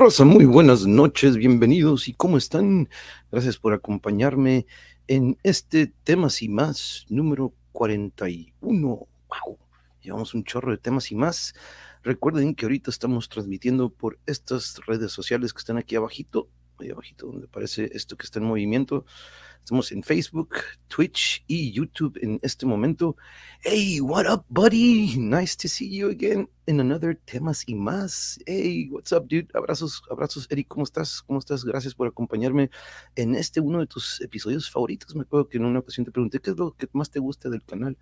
Rosa, muy buenas noches, bienvenidos y cómo están. Gracias por acompañarme en este temas y más número 41. Wow, llevamos un chorro de temas y más. Recuerden que ahorita estamos transmitiendo por estas redes sociales que están aquí abajito, ahí abajito donde aparece esto que está en movimiento. Estamos en Facebook, Twitch y YouTube en este momento. Hey, what up, buddy? Nice to see you again in another temas y más. Hey, what's up, dude? Abrazos, abrazos, Eric. ¿Cómo estás? ¿Cómo estás? Gracias por acompañarme en este uno de tus episodios favoritos. Me acuerdo que en una ocasión te pregunté qué es lo que más te gusta del canal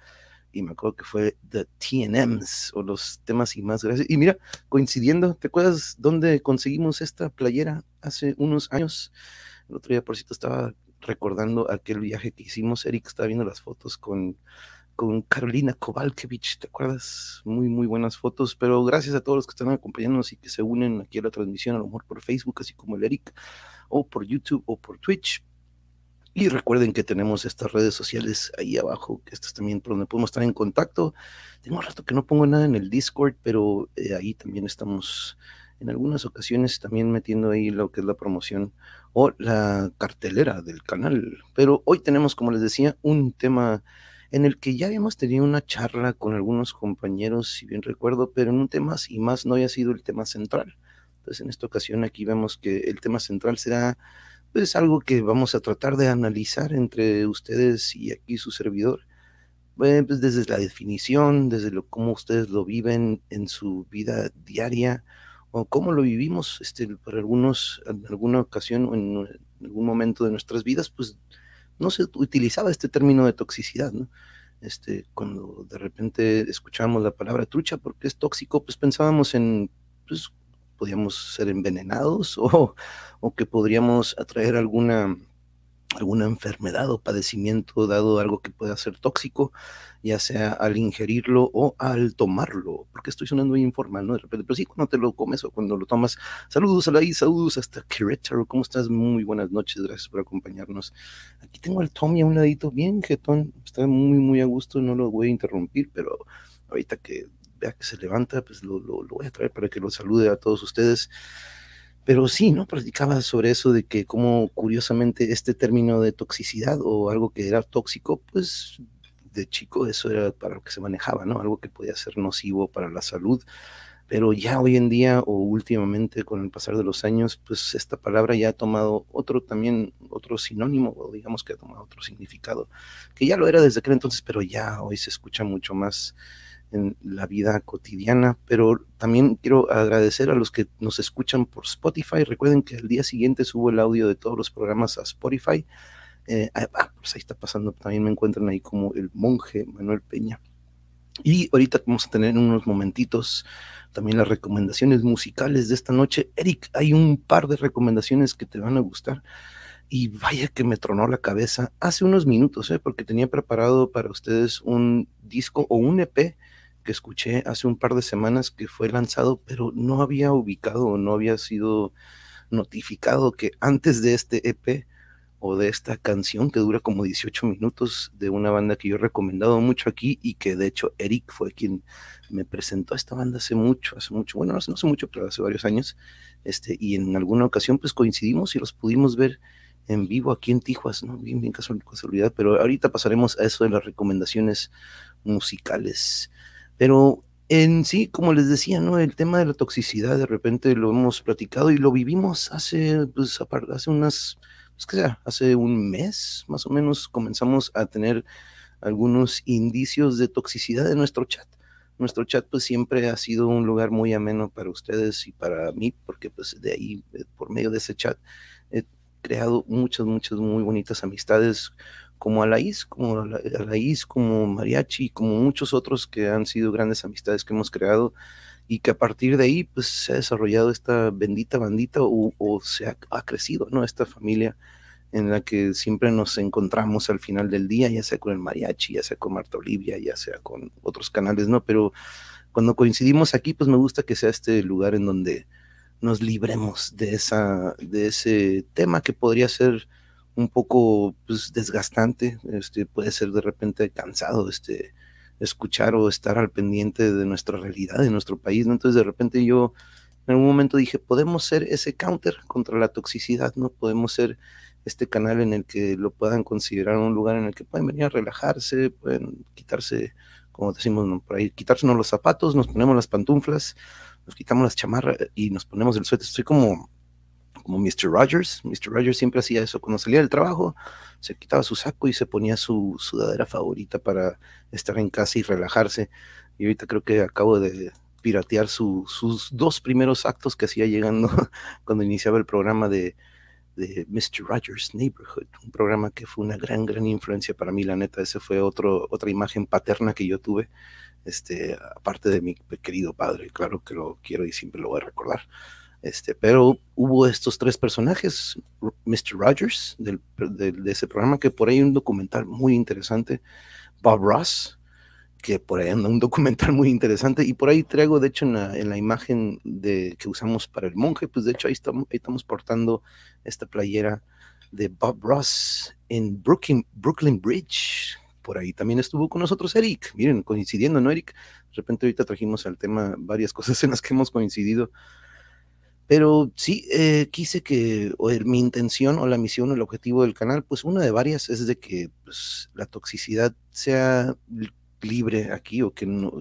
y me acuerdo que fue The TNMs o los temas y más gracias. Y mira, coincidiendo, ¿te acuerdas dónde conseguimos esta playera hace unos años? El otro día, por cierto, estaba recordando aquel viaje que hicimos. Eric estaba viendo las fotos con, con Carolina Kovalkevich, ¿te acuerdas? Muy, muy buenas fotos, pero gracias a todos los que están acompañándonos y que se unen aquí a la transmisión, a lo mejor por Facebook, así como el Eric, o por YouTube o por Twitch. Y recuerden que tenemos estas redes sociales ahí abajo, que estas también por donde podemos estar en contacto. Tengo un rato que no pongo nada en el Discord, pero eh, ahí también estamos en algunas ocasiones también metiendo ahí lo que es la promoción o la cartelera del canal. Pero hoy tenemos, como les decía, un tema en el que ya habíamos tenido una charla con algunos compañeros, si bien recuerdo, pero en un tema y más no haya sido el tema central. Entonces, en esta ocasión aquí vemos que el tema central será pues algo que vamos a tratar de analizar entre ustedes y aquí su servidor. pues desde la definición, desde lo, cómo ustedes lo viven en su vida diaria, cómo lo vivimos, este, por algunos, en alguna ocasión o en, algún momento de nuestras vidas, pues no se utilizaba este término de toxicidad. Este, cuando de repente escuchábamos la palabra trucha porque es tóxico, pues pensábamos en, pues podíamos ser envenenados o, o que podríamos atraer alguna alguna enfermedad o padecimiento dado algo que pueda ser tóxico, ya sea al ingerirlo o al tomarlo, porque estoy sonando muy informal, ¿no? De repente, pero sí, cuando te lo comes o cuando lo tomas. Saludos a la saludos hasta Querétaro, ¿cómo estás? Muy buenas noches, gracias por acompañarnos. Aquí tengo al Tommy a un ladito, bien jetón, está muy, muy a gusto, no lo voy a interrumpir, pero ahorita que vea que se levanta, pues lo, lo voy a traer para que lo salude a todos ustedes. Pero sí, ¿no? Platicaba sobre eso de que como curiosamente este término de toxicidad o algo que era tóxico, pues de chico eso era para lo que se manejaba, ¿no? Algo que podía ser nocivo para la salud. Pero ya hoy en día o últimamente con el pasar de los años, pues esta palabra ya ha tomado otro también, otro sinónimo, o digamos que ha tomado otro significado, que ya lo era desde aquel entonces, pero ya hoy se escucha mucho más en la vida cotidiana, pero también quiero agradecer a los que nos escuchan por Spotify. Recuerden que al día siguiente subo el audio de todos los programas a Spotify. Eh, ah, ah, pues ahí está pasando, también me encuentran ahí como el monje Manuel Peña. Y ahorita vamos a tener unos momentitos también las recomendaciones musicales de esta noche. Eric, hay un par de recomendaciones que te van a gustar. Y vaya que me tronó la cabeza hace unos minutos, ¿eh? porque tenía preparado para ustedes un disco o un EP escuché hace un par de semanas que fue lanzado, pero no había ubicado o no había sido notificado que antes de este EP o de esta canción que dura como 18 minutos de una banda que yo he recomendado mucho aquí y que de hecho Eric fue quien me presentó a esta banda hace mucho, hace mucho, bueno, no hace, mucho, pero hace varios años, este, y en alguna ocasión pues coincidimos y los pudimos ver en vivo aquí en Tijuas, ¿no? Bien, bien casualidad, pero ahorita pasaremos a eso de las recomendaciones musicales. Pero en sí, como les decía, ¿no? El tema de la toxicidad, de repente lo hemos platicado y lo vivimos hace, pues, hace unas, pues, que sea, hace un mes, más o menos, comenzamos a tener algunos indicios de toxicidad en nuestro chat. Nuestro chat, pues, siempre ha sido un lugar muy ameno para ustedes y para mí, porque, pues, de ahí, eh, por medio de ese chat, he creado muchas, muchas muy bonitas amistades como Alaís, como Alaís, como Mariachi, como muchos otros que han sido grandes amistades que hemos creado y que a partir de ahí pues se ha desarrollado esta bendita bandita o, se ha, crecido, ¿no? Esta familia en la que siempre nos encontramos al final del día, ya sea con el mariachi, ya sea con Marta Olivia, ya sea con otros canales, ¿no? Pero cuando coincidimos aquí, pues me gusta que sea este lugar en donde nos libremos de esa, de ese tema que podría ser un poco pues, desgastante, este, puede ser de repente cansado este, escuchar o estar al pendiente de nuestra realidad, de nuestro país, ¿no? Entonces de repente yo en algún momento dije, podemos ser ese counter contra la toxicidad, ¿no? Podemos ser este canal en el que lo puedan considerar un lugar en el que pueden venir a relajarse, pueden quitarse, como decimos por ahí, quitarse los zapatos, nos ponemos las pantuflas, nos quitamos las chamarras y nos ponemos el suéter. Estoy como, como Mr. Rogers. Mr. Rogers siempre hacía eso. Cuando salía del trabajo, se quitaba su saco y se ponía su sudadera favorita para estar en casa y relajarse. Y ahorita creo que acabo de piratear sus dos primeros actos que hacía llegando cuando iniciaba el programa de, de Mr. Rogers Neighborhood, un programa que fue una gran, gran influencia para mí, la neta, ese fue otro, otra imagen paterna que yo tuve, este, aparte de mi querido padre, claro que lo quiero y siempre lo voy a recordar. Este, pero hubo estos tres personajes, Mr. Rogers, del, de ese programa, que por ahí un documental muy interesante, Bob Ross, que por ahí anda un documental muy interesante y por ahí traigo, de hecho, en la, en la imagen de, que usamos para el monje, pues de hecho ahí estamos, estamos portando esta playera de Bob Ross en Brooklyn, Brooklyn Bridge. Por ahí también estuvo con nosotros Eric, miren, coincidiendo, ¿no, Eric? De repente ahorita trajimos al tema varias cosas en las que hemos coincidido. Pero sí, eh, quise que o mi intención o la misión o el objetivo del canal, pues una de varias es de que pues, la toxicidad sea libre aquí o que no,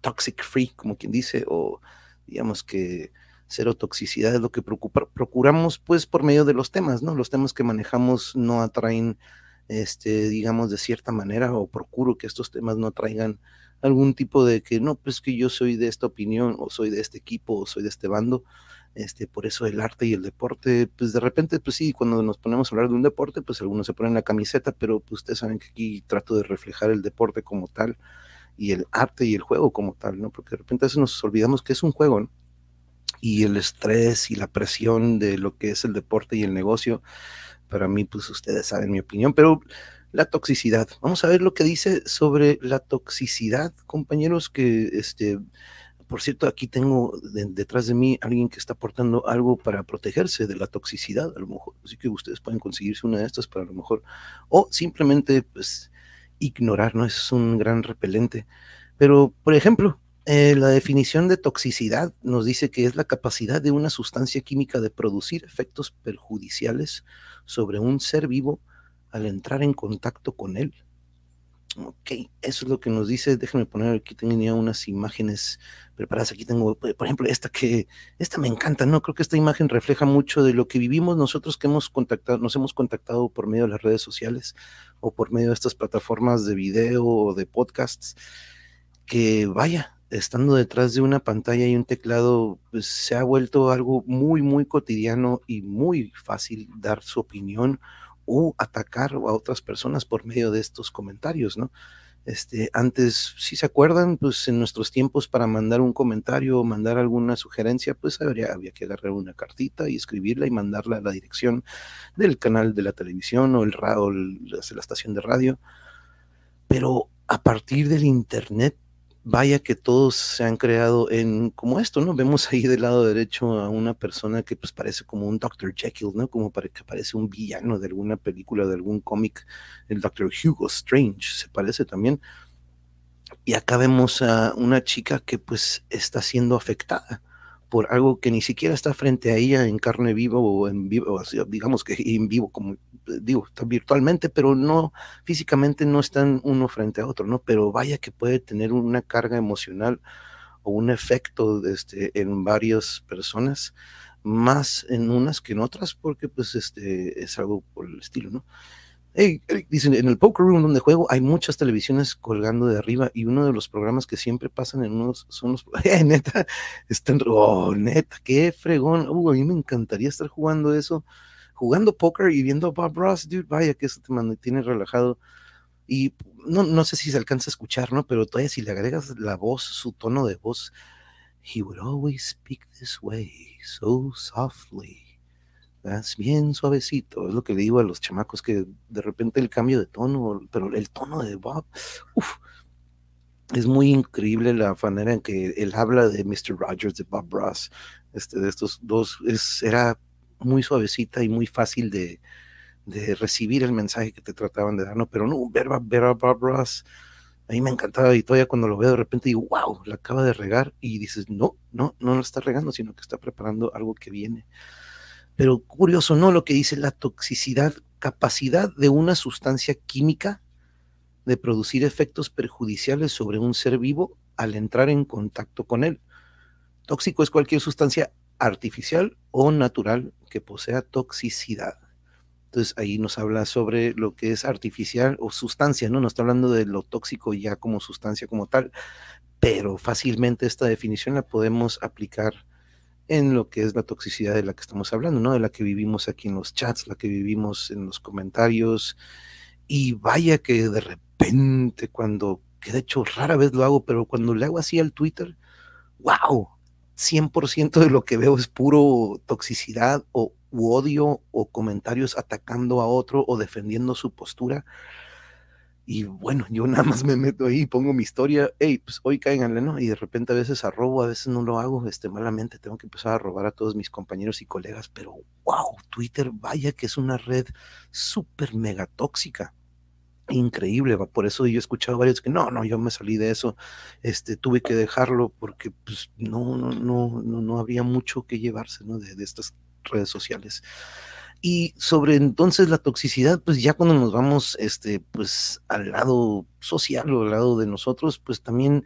toxic free, como quien dice, o digamos que cero toxicidad es lo que procuramos pues por medio de los temas, ¿no? Los temas que manejamos no atraen, este, digamos, de cierta manera, o procuro que estos temas no traigan algún tipo de que no, pues que yo soy de esta opinión, o soy de este equipo, o soy de este bando, este, por eso el arte y el deporte, pues de repente, pues sí, cuando nos ponemos a hablar de un deporte, pues algunos se ponen la camiseta, pero pues ustedes saben que aquí trato de reflejar el deporte como tal y el arte y el juego como tal, ¿no? Porque de repente a veces nos olvidamos que es un juego, ¿no? Y el estrés y la presión de lo que es el deporte y el negocio, para mí, pues ustedes saben mi opinión, pero la toxicidad. Vamos a ver lo que dice sobre la toxicidad, compañeros, que este por cierto, aquí tengo detrás de mí alguien que está aportando algo para protegerse de la toxicidad, a lo mejor. Así que ustedes pueden conseguirse una de estas para a lo mejor. O simplemente, pues, ignorar, ¿no? Es un gran repelente. Pero, por ejemplo, eh, la definición de toxicidad nos dice que es la capacidad de una sustancia química de producir efectos perjudiciales sobre un ser vivo al entrar en contacto con él Ok, eso es lo que nos dice. Déjenme poner aquí, tenía unas imágenes preparadas. Aquí tengo, por ejemplo, esta que, esta me encanta, ¿no? Creo que esta imagen refleja mucho de lo que vivimos nosotros que hemos contactado, nos hemos contactado por medio de las redes sociales o por medio de estas plataformas de video o de podcasts, que vaya, estando detrás de una pantalla y un teclado, pues se ha vuelto algo muy, muy cotidiano y muy fácil dar su opinión o atacar a otras personas por medio de estos comentarios, ¿no? Este, antes, si se acuerdan, pues en nuestros tiempos para mandar un comentario o mandar alguna sugerencia, pues habría, había que agarrar una cartita y escribirla y mandarla a la dirección del canal de la televisión o el radio, la estación de radio. Pero a partir del internet vaya que todos se han creado en como esto, ¿no? Vemos ahí del lado derecho a una persona que pues parece como un Dr. Jekyll, ¿no? Como para que parece un villano de alguna película, de algún cómic, el Dr. Hugo Strange, se parece también. Y acá vemos a una chica que pues está siendo afectada por algo que ni siquiera está frente a ella en carne viva o en vivo, digamos que en vivo, como digo, está virtualmente, pero no físicamente no están uno frente a otro, ¿no? Pero vaya que puede tener una carga emocional o un efecto este, en varias personas, más en unas que en otras, porque pues este es algo por el estilo, ¿no? Hey, dicen, en el Poker Room donde juego hay muchas televisiones colgando de arriba y uno de los programas que siempre pasan en unos son los... Eh, neta, están... Oh, neta, qué fregón. Uh, a mí me encantaría estar jugando eso, jugando póker y viendo a Bob Ross, dude, vaya que eso te mantiene relajado. Y no, no sé si se alcanza a escuchar, ¿no? Pero todavía si le agregas la voz, su tono de voz, he would always speak this way, so softly es bien suavecito, es lo que le digo a los chamacos, que de repente el cambio de tono, pero el tono de Bob, es muy increíble la manera en que él habla de Mr. Rogers, de Bob Ross, este, de estos dos, es, era muy suavecita y muy fácil de, de recibir el mensaje que te trataban de dar, ¿no? Pero no, ver a Bob Ross A mí me encantaba y todavía cuando lo veo de repente digo, wow, la acaba de regar y dices, no, no, no lo está regando, sino que está preparando algo que viene. Pero curioso, ¿no? Lo que dice la toxicidad, capacidad de una sustancia química de producir efectos perjudiciales sobre un ser vivo al entrar en contacto con él. Tóxico es cualquier sustancia artificial o natural que posea toxicidad. Entonces ahí nos habla sobre lo que es artificial o sustancia, ¿no? No está hablando de lo tóxico ya como sustancia como tal, pero fácilmente esta definición la podemos aplicar en lo que es la toxicidad de la que estamos hablando, ¿no? De la que vivimos aquí en los chats, la que vivimos en los comentarios. Y vaya que de repente cuando, que de hecho rara vez lo hago, pero cuando le hago así al Twitter, wow, 100% de lo que veo es puro toxicidad o odio o comentarios atacando a otro o defendiendo su postura. Y bueno, yo nada más me meto ahí, pongo mi historia, hey, pues hoy cáiganle, ¿no? Y de repente a veces arrobo, a veces no lo hago, este, malamente tengo que empezar a robar a todos mis compañeros y colegas, pero wow, Twitter, vaya que es una red súper mega tóxica increíble, por eso yo he escuchado varios que no, no, yo me salí de eso, este, tuve que dejarlo porque pues no, no, no, no, no habría mucho que llevarse, ¿no? De estas redes sociales. Y sobre entonces la toxicidad, pues ya cuando nos vamos este, pues, al lado social o al lado de nosotros, pues también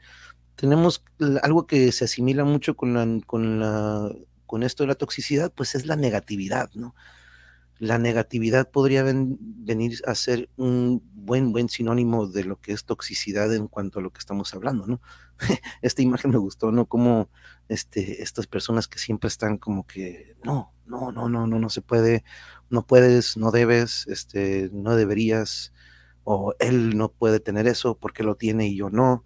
tenemos algo que se asimila mucho con, la, con, la, con esto de la toxicidad, pues es la negatividad, ¿no? La negatividad podría venir a ser un buen, buen sinónimo de lo que es toxicidad en cuanto a lo que estamos hablando, ¿no? Esta imagen me gustó, ¿no? Como este, estas personas que siempre están como que, no, no, no, no, no, no se puede, no puedes, no debes, este, no deberías, o él no puede tener eso porque lo tiene y yo no.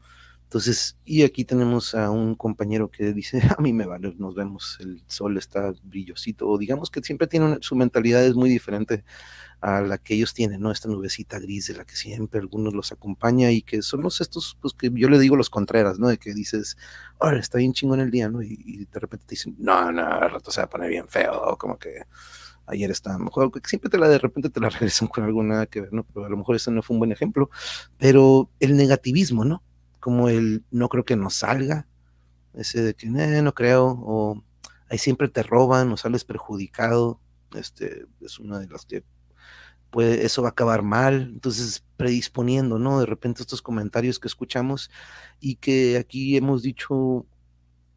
Entonces, y aquí tenemos a un compañero que dice, a mí me vale, nos vemos, el sol está brillosito, o digamos que siempre tiene su mentalidad es muy diferente a la que ellos tienen, ¿no? Esta nubecita gris de la que siempre algunos los acompaña y que son los estos, pues que yo le digo los contreras, ¿no? De que dices, ahora está bien chingón el día, ¿no? Y, de repente te dicen, no, no, al rato se va a poner bien feo, como que ayer estaba mejor, siempre te la de repente te la regresan con algo nada que ver, ¿no? Pero a lo mejor ese no fue un buen ejemplo, pero el negativismo, ¿no? Como el no creo que nos salga, ese de que no creo, o ahí siempre te roban o sales perjudicado, este es una de las que eso va a acabar mal, entonces predisponiendo, ¿no? De repente estos comentarios que escuchamos y que aquí hemos dicho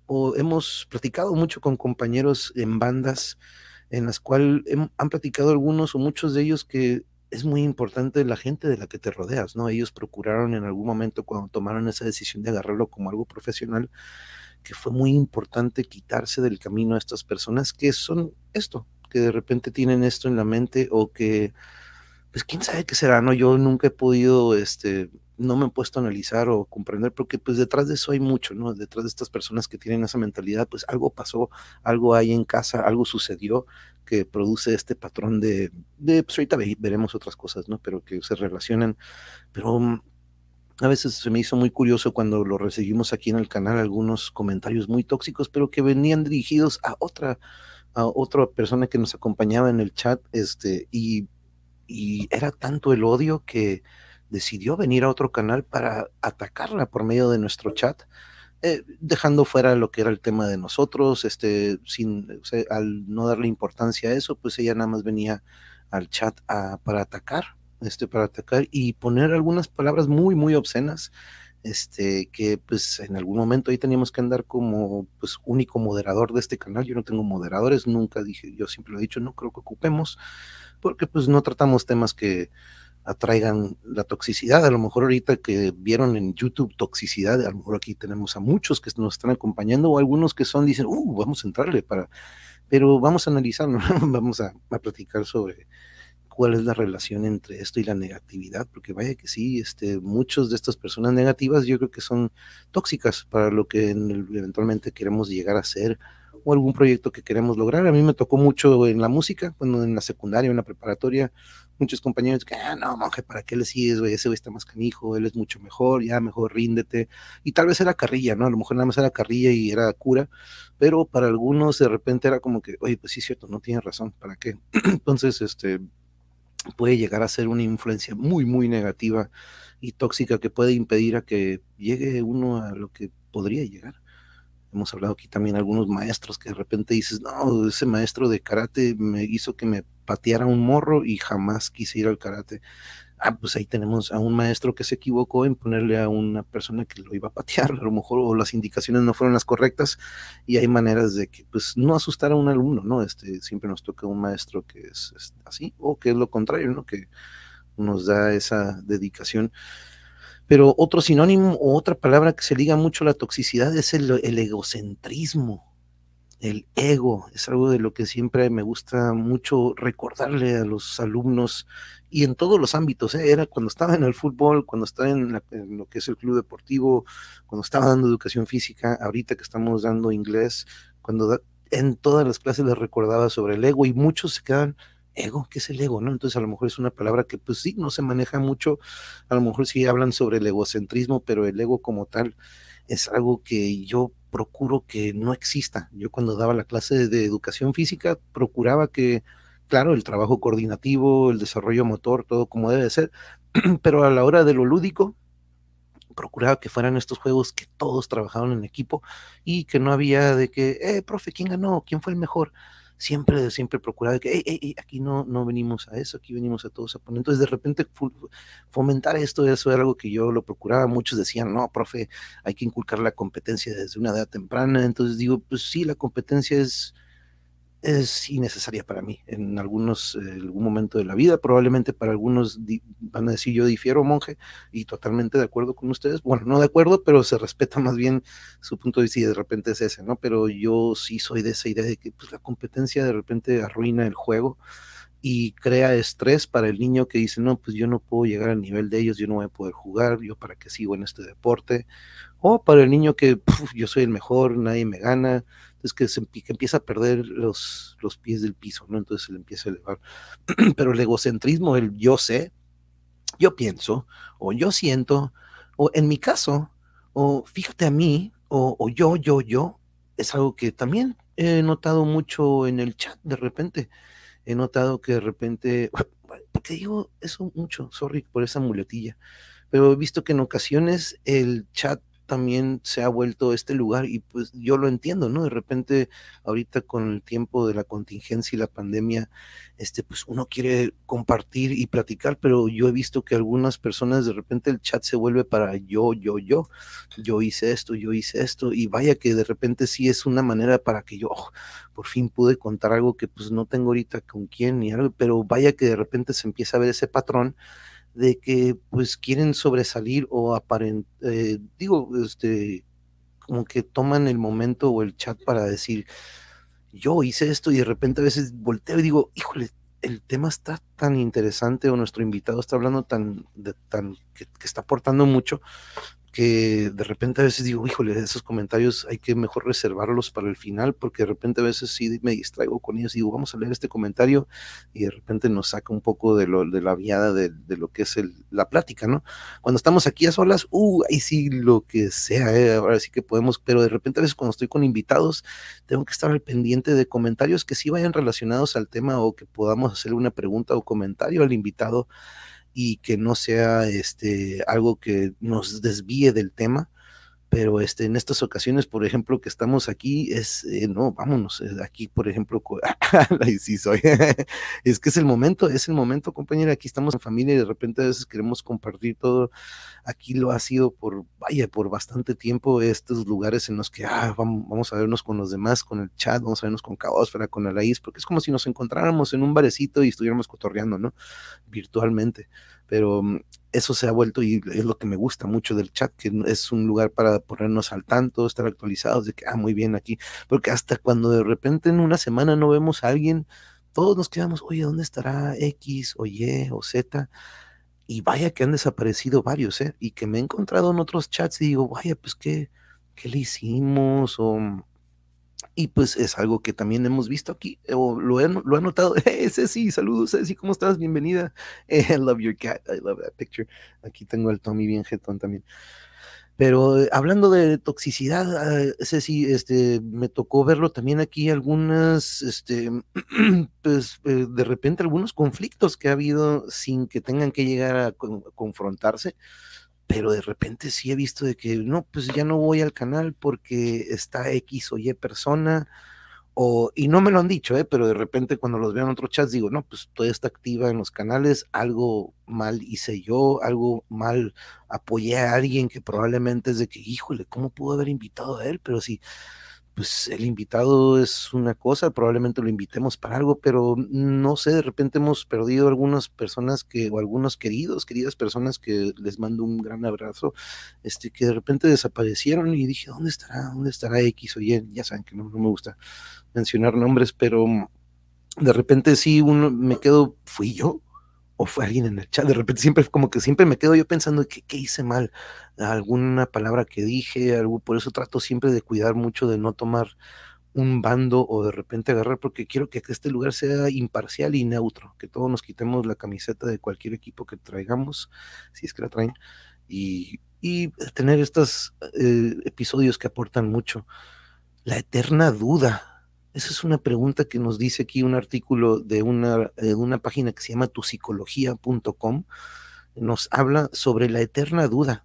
o hemos platicado mucho con compañeros en bandas en las cuales han platicado algunos o muchos de ellos que es muy importante la gente de la que te rodeas, ¿no? Ellos procuraron en algún momento cuando tomaron esa decisión de agarrarlo como algo profesional, que fue muy importante quitarse del camino a estas personas que son esto, que de repente tienen esto en la mente o que pues quién sabe qué será, ¿no? Yo nunca he podido, este, no me he puesto a analizar o comprender, porque pues detrás de eso hay mucho, ¿no? Detrás de estas personas que tienen esa mentalidad, pues algo pasó, algo hay en casa, algo sucedió que produce este patrón de, de pues ahorita veremos otras cosas, ¿no? Pero que se relacionan, pero mm, a veces se me hizo muy curioso cuando lo recibimos aquí en el canal, algunos comentarios muy tóxicos, pero que venían dirigidos a otra, a otra persona que nos acompañaba en el chat, este, y y era tanto el odio que decidió venir a otro canal para atacarla por medio de nuestro chat, eh, dejando fuera lo que era el tema de nosotros, este, sin, al no darle importancia a eso, pues ella nada más venía al chat para atacar, este, para atacar y poner algunas palabras muy, muy obscenas, este, que pues en algún momento ahí teníamos que andar como pues único moderador de este canal, yo no tengo moderadores, nunca dije, yo siempre lo he dicho, no creo que ocupemos, porque pues no tratamos temas que atraigan la toxicidad. A lo mejor ahorita que vieron en YouTube toxicidad, a lo mejor aquí tenemos a muchos que nos están acompañando o algunos que son, dicen, uh, vamos a entrarle para, pero vamos a analizarlo, vamos a, a, platicar sobre cuál es la relación entre esto y la negatividad, porque vaya que sí, este, muchos de estas personas negativas yo creo que son tóxicas para lo que eventualmente queremos llegar a ser o algún proyecto que queremos lograr. A mí me tocó mucho en la música, cuando en la secundaria, en la preparatoria, muchos compañeros que, ah, no, monje, ¿para qué le sigues, güey? Ese güey está más canijo, él es mucho mejor, ya mejor ríndete. Y tal vez era carrilla, ¿no? A lo mejor nada más era carrilla y era cura, pero para algunos de repente era como que, oye, pues sí, cierto, no tiene razón, ¿para qué? Entonces, este, puede llegar a ser una influencia muy, muy negativa y tóxica que puede impedir a que llegue uno a lo que podría llegar. Hemos hablado aquí también algunos maestros que de repente dices, no, ese maestro de karate me hizo que me pateara un morro y jamás quise ir al karate. Ah, pues ahí tenemos a un maestro que se equivocó en ponerle a una persona que lo iba a patear, a lo mejor, o las indicaciones no fueron las correctas, y hay maneras de que, pues, no asustar a un alumno, ¿no? Este, siempre nos toca un maestro que es, es así, o que es lo contrario, ¿no? Que nos da esa dedicación. Pero otro sinónimo o otra palabra que se liga mucho a la toxicidad es el, egocentrismo el ego, es algo de lo que siempre me gusta mucho recordarle a los alumnos y en todos los ámbitos, ¿eh? era cuando estaba en el fútbol, cuando estaba en, lo que es el club deportivo, cuando estaba dando educación física, ahorita que estamos dando inglés, cuando en todas las clases les recordaba sobre el ego y muchos se quedan, ego, ¿qué es el ego? ¿no? Entonces a lo mejor es una palabra que pues sí, no se maneja mucho, a lo mejor sí hablan sobre el egocentrismo, pero el ego como tal es algo que yo procuro que no exista. Yo cuando daba la clase de educación física, procuraba que, claro, el trabajo coordinativo, el desarrollo motor, todo como debe ser, pero a la hora de lo lúdico, procuraba que fueran estos juegos que todos trabajaban en equipo y que no había de que, eh, profe, ¿quién ganó? ¿Quién fue el mejor? Siempre, siempre procuraba que aquí no, no venimos a eso, aquí venimos a todos a poner. Entonces, de repente, fomentar esto, eso era algo que yo lo procuraba. Muchos decían, no, profe, hay que inculcar la competencia desde una edad temprana. Entonces digo, pues sí, la competencia es es innecesaria para mí en algunos eh, algún momento de la vida. Probablemente para algunos van a decir yo difiero, monje, y totalmente de acuerdo con ustedes. Bueno, no de acuerdo, pero se respeta más bien su punto de vista y de repente es ese, ¿no? Pero yo sí soy de esa idea de que pues, la competencia de repente arruina el juego y crea estrés para el niño que dice, no, pues yo no puedo llegar al nivel de ellos, yo no voy a poder jugar, yo para qué sigo en este deporte, o para el niño que yo soy el mejor, nadie me gana, entonces que, se, empieza a perder los, los pies del piso, ¿no? Entonces se le empieza a elevar. Pero el egocentrismo, el yo sé, yo pienso, o yo siento, o en mi caso, o fíjate a mí, o, o yo, yo, yo, es algo que también he notado mucho en el chat de repente. He notado que de repente, porque digo eso mucho, sorry por esa muletilla, pero he visto que en ocasiones el chat también se ha vuelto este lugar y pues yo lo entiendo, ¿no? De repente ahorita con el tiempo de la contingencia y la pandemia, este pues uno quiere compartir y platicar, pero yo he visto que algunas personas de repente el chat se vuelve para yo, yo, yo, yo hice esto, yo hice esto y vaya que de repente sí es una manera para que yo oh, por fin pude contar algo que pues no tengo ahorita con quién ni algo, pero vaya que de repente se empieza a ver ese patrón de que pues quieren sobresalir o aparentar, eh, digo, este, como que toman el momento o el chat para decir, yo hice esto y de repente a veces volteo y digo, híjole, el tema está tan interesante o nuestro invitado está hablando tan, de, tan que, que, está aportando mucho que de repente a veces digo, híjole, esos comentarios hay que mejor reservarlos para el final, porque de repente a veces sí me distraigo con ellos y digo, vamos a leer este comentario y de repente nos saca un poco de, lo, de la viada de, de lo que es la plática, ¿no? Cuando estamos aquí a solas, uh, ahí sí lo que sea, ¿eh? ahora sí que podemos, pero de repente a veces cuando estoy con invitados, tengo que estar al pendiente de comentarios que sí vayan relacionados al tema o que podamos hacerle una pregunta o comentario al invitado y que no sea este, algo que nos desvíe del tema, pero este, en estas ocasiones, por ejemplo, que estamos aquí, es, eh, no, vámonos, eh, aquí, por ejemplo, sí soy, es que es el momento, es el momento, compañera, aquí estamos en familia y de repente a veces queremos compartir todo, aquí lo ha sido por, vaya, por bastante tiempo, estos lugares en los que, ah, vamos, vamos a vernos con los demás, con el chat, vamos a vernos con Caosfera, con Alaís, porque es como si nos encontráramos en un barecito y estuviéramos cotorreando, ¿no? Virtualmente pero mm, eso se ha vuelto y es lo que me gusta mucho del chat, que es un lugar para ponernos al tanto, estar actualizados de que, ah, muy bien aquí, porque hasta cuando de repente en una semana no vemos a alguien, todos nos quedamos, oye, ¿dónde estará X o Y o Z? Y vaya que han desaparecido varios, ¿eh? Y que me he encontrado en otros chats y digo, vaya, pues, ¿qué, qué le hicimos? O y pues es algo que también hemos visto aquí, o lo he, lo he notado. Hey, Ceci, saludos, Ceci, ¿cómo estás? Bienvenida. I love your cat, I love that picture. Aquí tengo al Tommy bien jetón también. Pero eh, hablando de toxicidad, eh, sí, este, me tocó verlo también aquí algunas, este, pues eh, de repente algunos conflictos que ha habido sin que tengan que llegar a confrontarse, pero de repente sí he visto de que no, pues ya no voy al canal porque está X o Y persona y no me lo han dicho, ¿eh? pero de repente cuando los veo en otros chats digo, no, pues todavía está activa en los canales, algo mal hice yo, algo mal apoyé a alguien que probablemente es de que, híjole, ¿cómo pudo haber invitado a él? Pero sí, pues el invitado es una cosa, probablemente lo invitemos para algo, pero no sé, de repente hemos perdido algunas personas que, o algunos queridos, queridas personas que les mando un gran abrazo, este, que de repente desaparecieron y dije, ¿dónde estará? ¿Dónde estará X o Y? Ya saben que no, me gusta mencionar nombres, pero de repente sí uno me quedo, ¿fui yo? O fue alguien en el chat. De repente siempre, como que siempre me quedo yo pensando que qué hice mal, alguna palabra que dije, algo, por eso trato siempre de cuidar mucho de no tomar un bando o de repente agarrar, porque quiero que este lugar sea imparcial y neutro, que todos nos quitemos la camiseta de cualquier equipo que traigamos, si es que la traen, y, y tener estos eh, episodios que aportan mucho. La eterna duda, esa es una pregunta que nos dice aquí un artículo de una, una página que se llama tusicología.com. Nos habla sobre la eterna duda,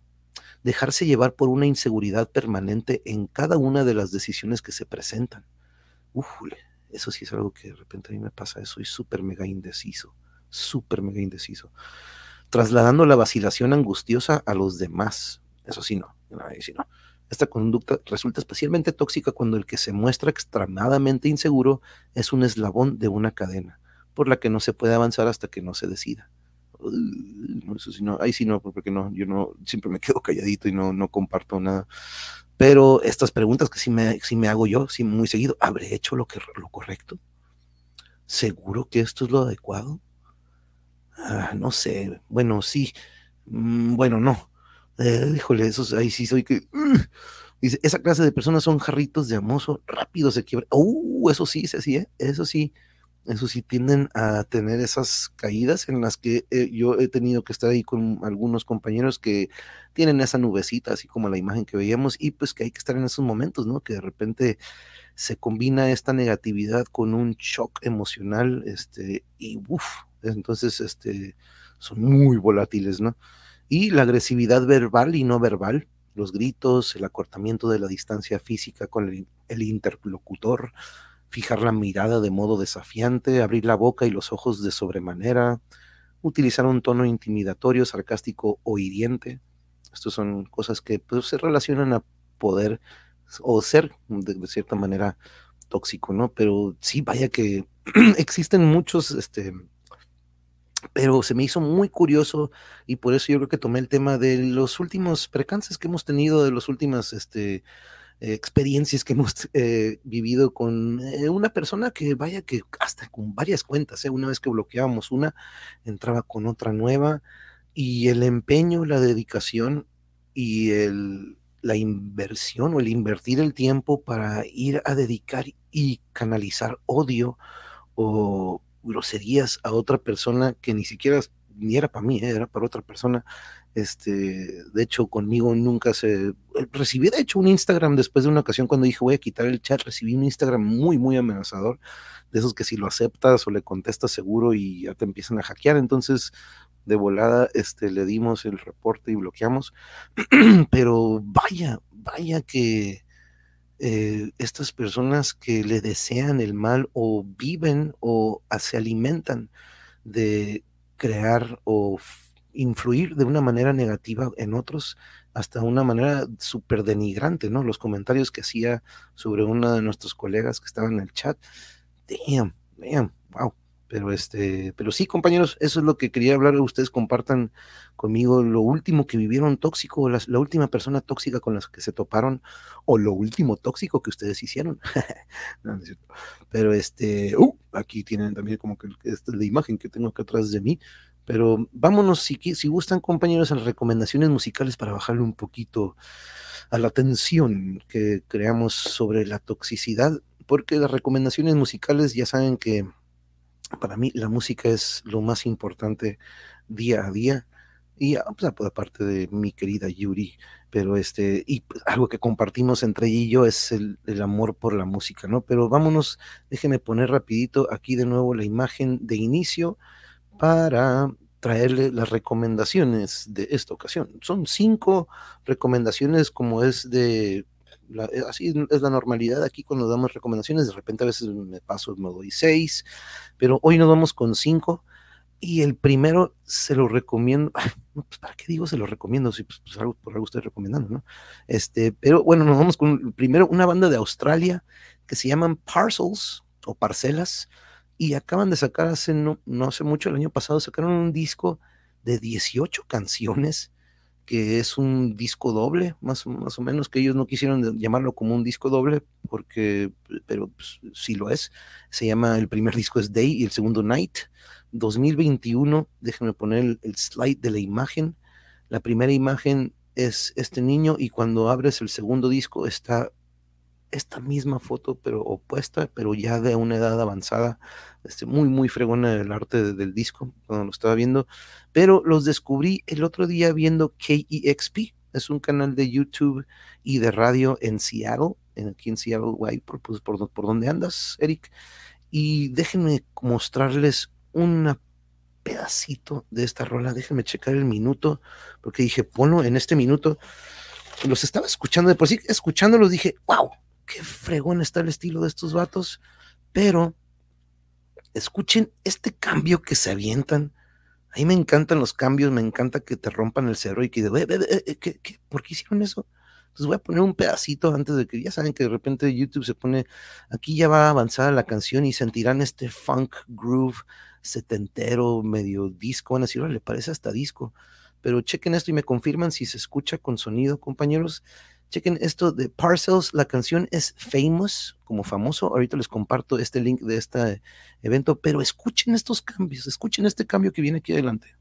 dejarse llevar por una inseguridad permanente en cada una de las decisiones que se presentan. Ufule, eso sí es algo que de repente a mí me pasa, soy súper mega indeciso, súper mega indeciso. Trasladando la vacilación angustiosa a los demás. Eso sí no, sí no. Esta conducta resulta especialmente tóxica cuando el que se muestra extremadamente inseguro es un eslabón de una cadena, por la que no se puede avanzar hasta que no se decida. No, eso sí, no, ahí sí no, porque no, yo no, siempre me quedo calladito y no, no comparto nada. Pero estas preguntas que sí me, me hago yo, sí muy seguido, ¿habré hecho lo, que, lo correcto? ¿Seguro que esto es lo adecuado? Ah, no sé, bueno, sí, mm, bueno, no, eh, híjole, esos ahí sí soy que. dice, esa clase de personas son jarritos de amoso, rápido se quiebra. Uh, eso sí, sí, ¿eh? eso sí. Eso sí, tienden a tener esas caídas en las que eh, yo he tenido que estar ahí con algunos compañeros que tienen esa nubecita, así como la imagen que veíamos, y pues que hay que estar en esos momentos, ¿no? Que de repente se combina esta negatividad con un shock emocional, este, y uff, entonces, este, son muy volátiles, ¿no? Y la agresividad verbal y no verbal, los gritos, el acortamiento de la distancia física con el, interlocutor, fijar la mirada de modo desafiante, abrir la boca y los ojos de sobremanera, utilizar un tono intimidatorio, sarcástico o hiriente. Estas son cosas que pues, se relacionan a poder o ser de, de, cierta manera tóxico, ¿no? Pero sí, vaya que existen muchos este, pero se me hizo muy curioso y por eso yo creo que tomé el tema de los últimos precances que hemos tenido, de las últimas este, experiencias que hemos eh, vivido con eh, una persona que vaya que hasta con varias cuentas, ¿eh? una vez que bloqueábamos una, entraba con otra nueva y el empeño, la dedicación y el, la inversión o el invertir el tiempo para ir a dedicar y canalizar odio o groserías a otra persona que ni siquiera ni era para mí, ¿eh? era para otra persona. Este, de hecho, conmigo nunca se eh, recibí, de hecho, un Instagram después de una ocasión cuando dije voy a quitar el chat, recibí un Instagram muy, muy amenazador, de esos que si lo aceptas o le contestas seguro y ya te empiezan a hackear. Entonces, de volada, este, le dimos el reporte y bloqueamos. Pero vaya, vaya que eh, estas personas que le desean el mal o viven o se alimentan de crear o influir de una manera negativa en otros, hasta una manera súper denigrante, ¿no? Los comentarios que hacía sobre uno de nuestros colegas que estaba en el chat. Damn, damn, wow. Pero este, pero sí, compañeros, eso es lo que quería hablar. Ustedes compartan conmigo lo último que vivieron tóxico, la, la última persona tóxica con la que se toparon, o lo último tóxico que ustedes hicieron. no, no es cierto. Pero este, uh, aquí tienen también como que esta es la imagen que tengo acá atrás de mí. Pero vámonos, si, si gustan, compañeros, a las recomendaciones musicales para bajarle un poquito a la tensión que creamos sobre la toxicidad, porque las recomendaciones musicales ya saben que para mí la música es lo más importante día a día. y ah, pues, aparte de mi querida Yuri, pero este, y pues, algo que compartimos entre ella y yo es el, el, amor por la música, ¿no? Pero vámonos, déjenme poner rapidito aquí de nuevo la imagen de inicio para traerle las recomendaciones de esta ocasión. Son cinco recomendaciones como es de eh, así es la normalidad aquí cuando damos recomendaciones, de repente a veces me paso, me doy seis, pero hoy nos vamos con cinco y el primero se lo recomiendo, pues, ¿para qué digo se lo recomiendo? Si pues, pues, por algo estoy recomendando, ¿no? Este, pero bueno, nos vamos con primero una banda de Australia que se llaman Parcels o Parcelas y acaban de sacar hace no, no hace mucho, el año pasado sacaron un disco de 18 canciones que es un disco doble, más, más o menos, que ellos no quisieron llamarlo como un disco doble, porque, pero pues, sí lo es. Se llama, el primer disco es Day y el segundo Night. 2021, déjenme poner el, slide de la imagen. La primera imagen es este niño y cuando abres el segundo disco está esta misma foto, pero opuesta, pero ya de una edad avanzada, este, muy, muy fregona el arte del disco, cuando lo estaba viendo, pero los descubrí el otro día viendo KEXP, es un canal de YouTube y de radio en Seattle, en, aquí en Seattle, guay, por, pues, por, por donde andas, Eric, y déjenme mostrarles un pedacito de esta rola, déjenme checar el minuto, porque dije, ponlo en este minuto, los estaba escuchando, de por sí escuchándolos dije, wow, qué fregón está el estilo de estos vatos, pero escuchen este cambio que se avientan. A mí me encantan los cambios, me encanta que te rompan el cerebro y que, eh, ¿qué, qué, por qué hicieron eso? Entonces voy a poner un pedacito antes de que ya saben que de repente YouTube se pone, aquí ya va avanzada la canción y sentirán este funk groove setentero, medio disco, van a decir, le parece hasta disco, pero chequen esto y me confirman si se escucha con sonido, compañeros. Chequen esto de Parcels, la canción es Famous, como famoso. Ahorita les comparto este link de este evento, pero escuchen estos cambios, escuchen este cambio que viene aquí adelante.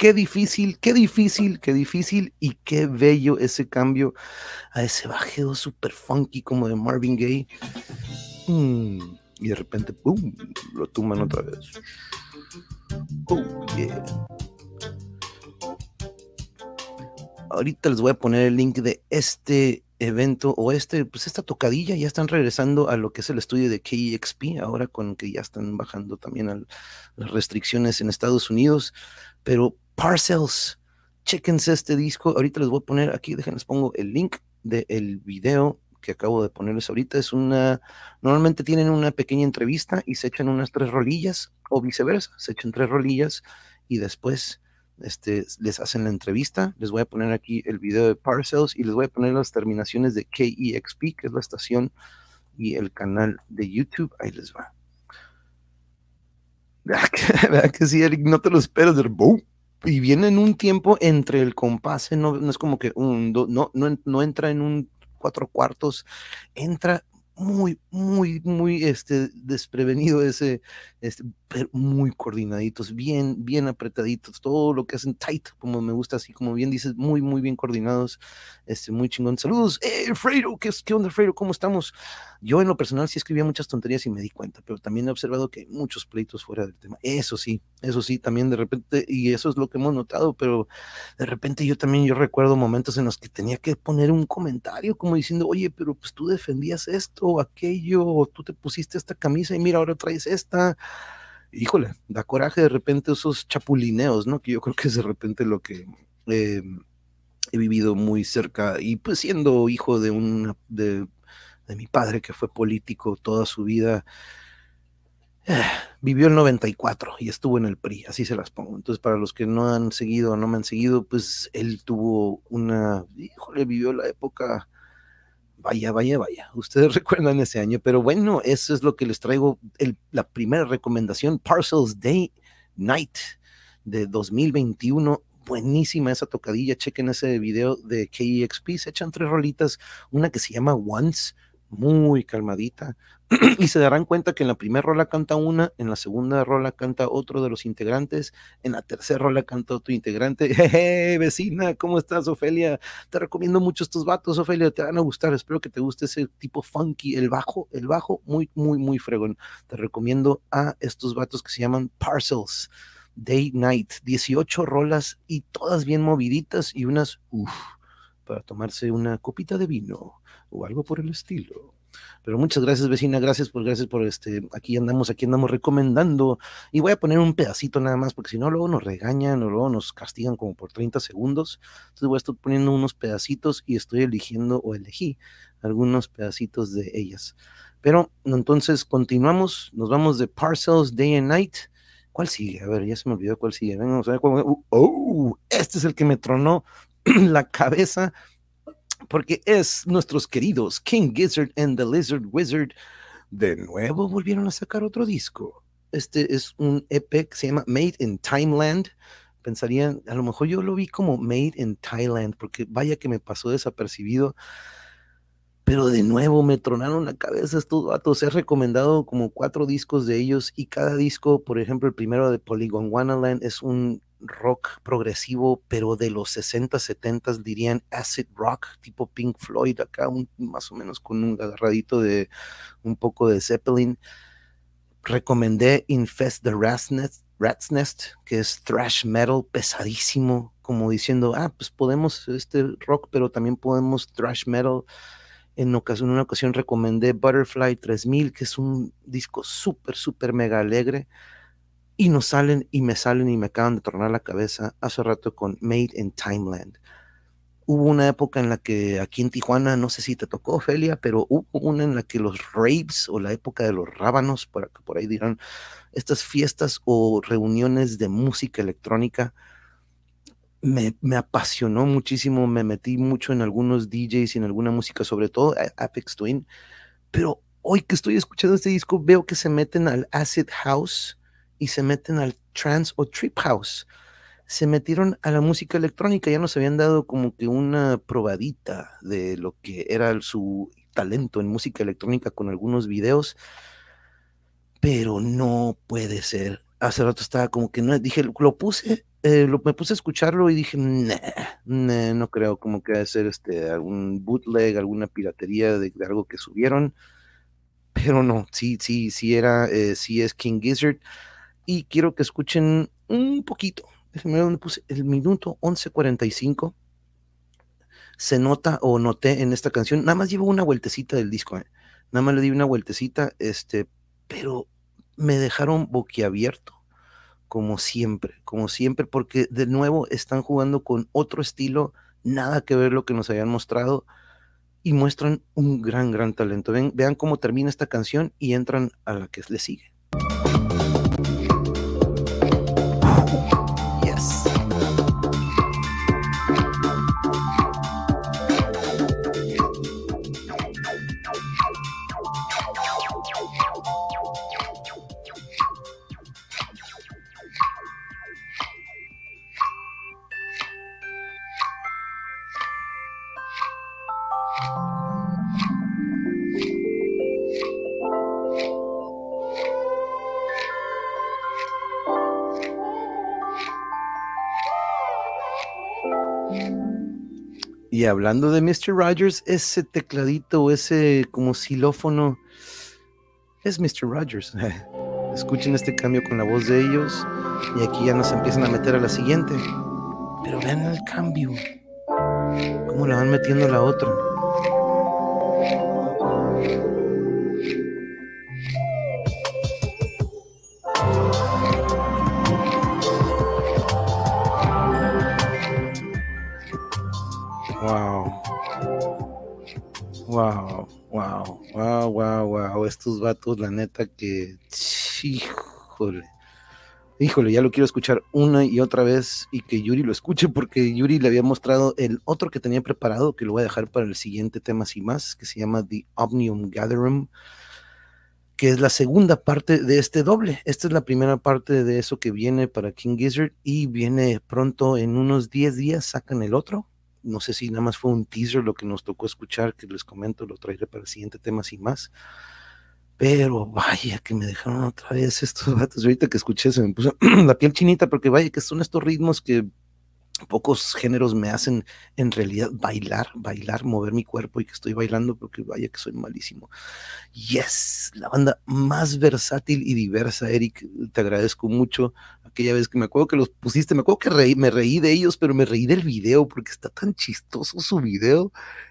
Qué difícil, qué difícil, qué difícil y qué bello ese cambio a ese bajeo super funky como de Marvin Gaye. Mm, y de repente, ¡pum! Lo tumban otra vez. Oh, Ahorita les voy a poner el link de este evento o este, pues esta tocadilla, ya están regresando a lo que es el estudio de KEXP, ahora con que ya están bajando también las restricciones en Estados Unidos, pero Parcels. Chequense este disco. Ahorita les voy a poner aquí, déjenles pongo el link del video que acabo de ponerles ahorita. Es una, normalmente tienen una pequeña entrevista y se echan unas tres rolillas o viceversa, se echan tres rolillas y después este, les hacen la entrevista. Les voy a poner aquí el video de Parcels y les voy a poner las terminaciones de KEXP, que es la estación y el canal de YouTube. Ahí les va. ¿Verdad que, sí, Eric? No te lo esperas. Boom y viene en un tiempo entre el compás, no, no es como que un, no, no, no entra en un cuatro cuartos, entra muy, muy, muy este, desprevenido ese, este, muy coordinaditos, bien, bien apretaditos, todo lo que hacen tight, como me gusta, así como bien dices, muy, muy bien coordinados, este, muy chingón. Saludos, eh, Freiro, ¿qué, ¿qué onda, Freiro? ¿Cómo estamos? Yo en lo personal sí escribía muchas tonterías y me di cuenta, pero también he observado que hay muchos pleitos fuera del tema. Eso sí, eso sí, también de repente, y eso es lo que hemos notado, pero de repente yo también, yo recuerdo momentos en los que tenía que poner un comentario como diciendo, oye, pero pues tú defendías esto aquello, o tú te pusiste esta camisa y mira, ahora traes esta híjole, da coraje de repente esos chapulineos, ¿no? Que yo creo que es de repente lo que eh, he vivido muy cerca y pues siendo hijo de de, de mi padre que fue político toda su vida. vivió el 94 y estuvo en el PRI, así se las pongo. Entonces, para los que no han seguido o no me han seguido, pues él tuvo una, híjole, vivió la época, vaya, vaya, vaya. Ustedes recuerdan ese año, pero bueno, eso es lo que les traigo, la primera recomendación, Parcels Day Night de 2021 buenísima esa tocadilla. Chequen ese video de KEXP. Se echan tres rolitas. Una que se llama Once, muy calmadita. y se darán cuenta que en la primera rola canta una, en la segunda rola canta otro de los integrantes, en la tercera rola canta otro integrante. Jeje, vecina, ¿cómo estás, Ofelia? Te recomiendo mucho estos vatos, Ofelia, te van a gustar. Espero que te guste ese tipo funky, el bajo, el bajo, muy, muy, muy fregón. Te recomiendo a estos vatos que se llaman Parcels. Day Night, 18 rolas y todas bien moviditas y unas, uff, para tomarse una copita de vino o algo por el estilo. Pero muchas gracias, vecina, gracias por, gracias por este, aquí andamos, aquí andamos recomendando. Y voy a poner un pedacito nada más, porque si no, luego nos regañan o luego nos castigan como por 30 segundos. Entonces voy a estar poniendo unos pedacitos y estoy eligiendo o elegí algunos pedacitos de ellas. Pero entonces continuamos, nos vamos de Parcels Day and Night ¿Cuál sigue? A ver, ya se me olvidó cuál sigue. Venga, vamos a ver cuál... Uh, oh, este es el que me tronó la cabeza porque es nuestros queridos King Gizzard and the Lizard Wizard. De nuevo volvieron a sacar otro disco. Este es un EP que se llama Made in Timeland. Pensarían, a lo mejor yo lo vi como Made in Thailand, porque vaya que me pasó desapercibido pero de nuevo me tronaron la cabeza estos vatos. He recomendado como cuatro discos de ellos y cada disco, por ejemplo, el primero de Polygon Wonderland es un rock progresivo, pero de los 60, 70 dirían acid rock, tipo Pink Floyd, acá más o menos con un agarradito de un poco de Zeppelin. Recomendé Infest the Rat's Nest, que es thrash metal pesadísimo, como diciendo, ah, pues podemos este rock, pero también podemos thrash metal en, ocasión, una ocasión recomendé Butterfly 3000, que es un disco súper, súper mega alegre. Y nos salen y me salen y me acaban de tornar la cabeza hace rato con Made in Timeland. Hubo una época en la que aquí en Tijuana, no sé si te tocó, Ophelia, pero hubo una en la que los raves o la época de los rábanos, por, por ahí dirán, estas fiestas o reuniones de música electrónica, me, apasionó muchísimo, me metí mucho en algunos DJs y en alguna música, sobre todo Apex Twin, pero hoy que estoy escuchando este disco veo que se meten al acid house y se meten al trance o trip house. Se metieron a la música electrónica, ya nos habían dado como que una probadita de lo que era su talento en música electrónica con algunos videos, pero no puede ser. Hace rato estaba como que no, dije, lo puse eh, me puse a escucharlo y dije, no creo, como que hacer este, algún bootleg, alguna piratería de, algo que subieron, pero no, sí, sí, sí era, eh, sí es King Gizzard, y quiero que escuchen un poquito, déjenme ver dónde puse, el minuto 11.45, se nota o noté en esta canción, nada más llevo una vueltecita del disco, eh, nada más le di una vueltecita, este, pero me dejaron boquiabierto como siempre, como siempre, porque de nuevo están jugando con otro estilo, nada que ver lo que nos habían mostrado y muestran un gran, gran talento. vean cómo termina esta canción y entran a la que le sigue. Hablando de Mr. Rogers, ese tecladito, ese como xilófono, es Mr. Rogers. Escuchen este cambio con la voz de ellos y aquí ya nos empiezan a meter a la siguiente. Pero vean el cambio. Cómo la van metiendo la otra. Estos vatos, la neta que. Híjole. Híjole, ya lo quiero escuchar una y otra vez y que Yuri lo escuche porque Yuri le había mostrado el otro que tenía preparado, que lo voy a dejar para el siguiente tema y más, que se llama The Omnium Gatherum, que es la segunda parte de este doble. Esta es la primera parte de eso que viene para King Gizzard y viene pronto en unos 10 días, sacan el otro. No sé si nada más fue un teaser lo que nos tocó escuchar, que les comento, lo traeré para el siguiente tema y más. Pero vaya que me dejaron otra vez estos datos. Ahorita que escuché se me puso la piel chinita porque vaya que son estos ritmos que pocos géneros me hacen en realidad bailar, bailar, mover mi cuerpo y que estoy bailando porque vaya que soy malísimo. Yes, la banda más versátil y diversa, Eric, te agradezco mucho. Aquella vez que me acuerdo que los pusiste, me acuerdo que me reí de ellos, pero me reí del video porque está tan chistoso su video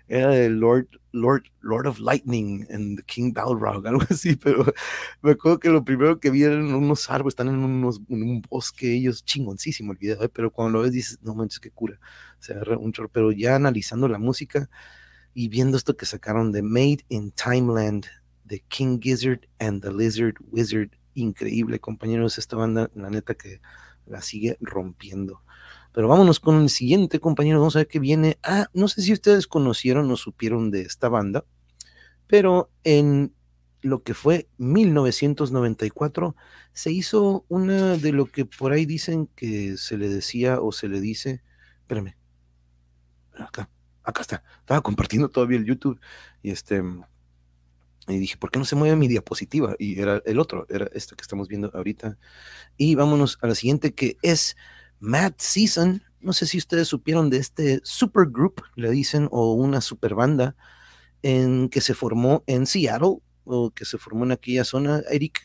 era el Lord, Lord, Lord of Lightning en The King Balrog, algo así, pero me acuerdo que lo primero que vi eran unos árboles, están en, unos, en un bosque, ellos chingoncísimo el video, ¿eh? pero cuando lo ves dices, no manches, qué cura, se agarra un chorro, pero ya analizando la música y viendo esto que sacaron de Made in Timeland, The King Gizzard and the Lizard Wizard, increíble, compañeros, esta banda, la neta que la sigue rompiendo. Pero vámonos con el siguiente, compañero. Vamos a ver qué viene. Ah, no sé si ustedes conocieron o supieron de esta banda, pero en lo que fue 1994 se hizo una de lo que por ahí dicen que se le decía o se le dice. Espérame. Acá, acá está. Estaba compartiendo todavía el YouTube y este. Y dije, ¿por qué no se mueve mi diapositiva? Y era el otro, era este que estamos viendo ahorita. Y vámonos a la siguiente, que es Mad Season. No sé si ustedes supieron de este supergroup, le dicen, o una super banda en que se formó en Seattle, o que se formó en aquella zona, Eric.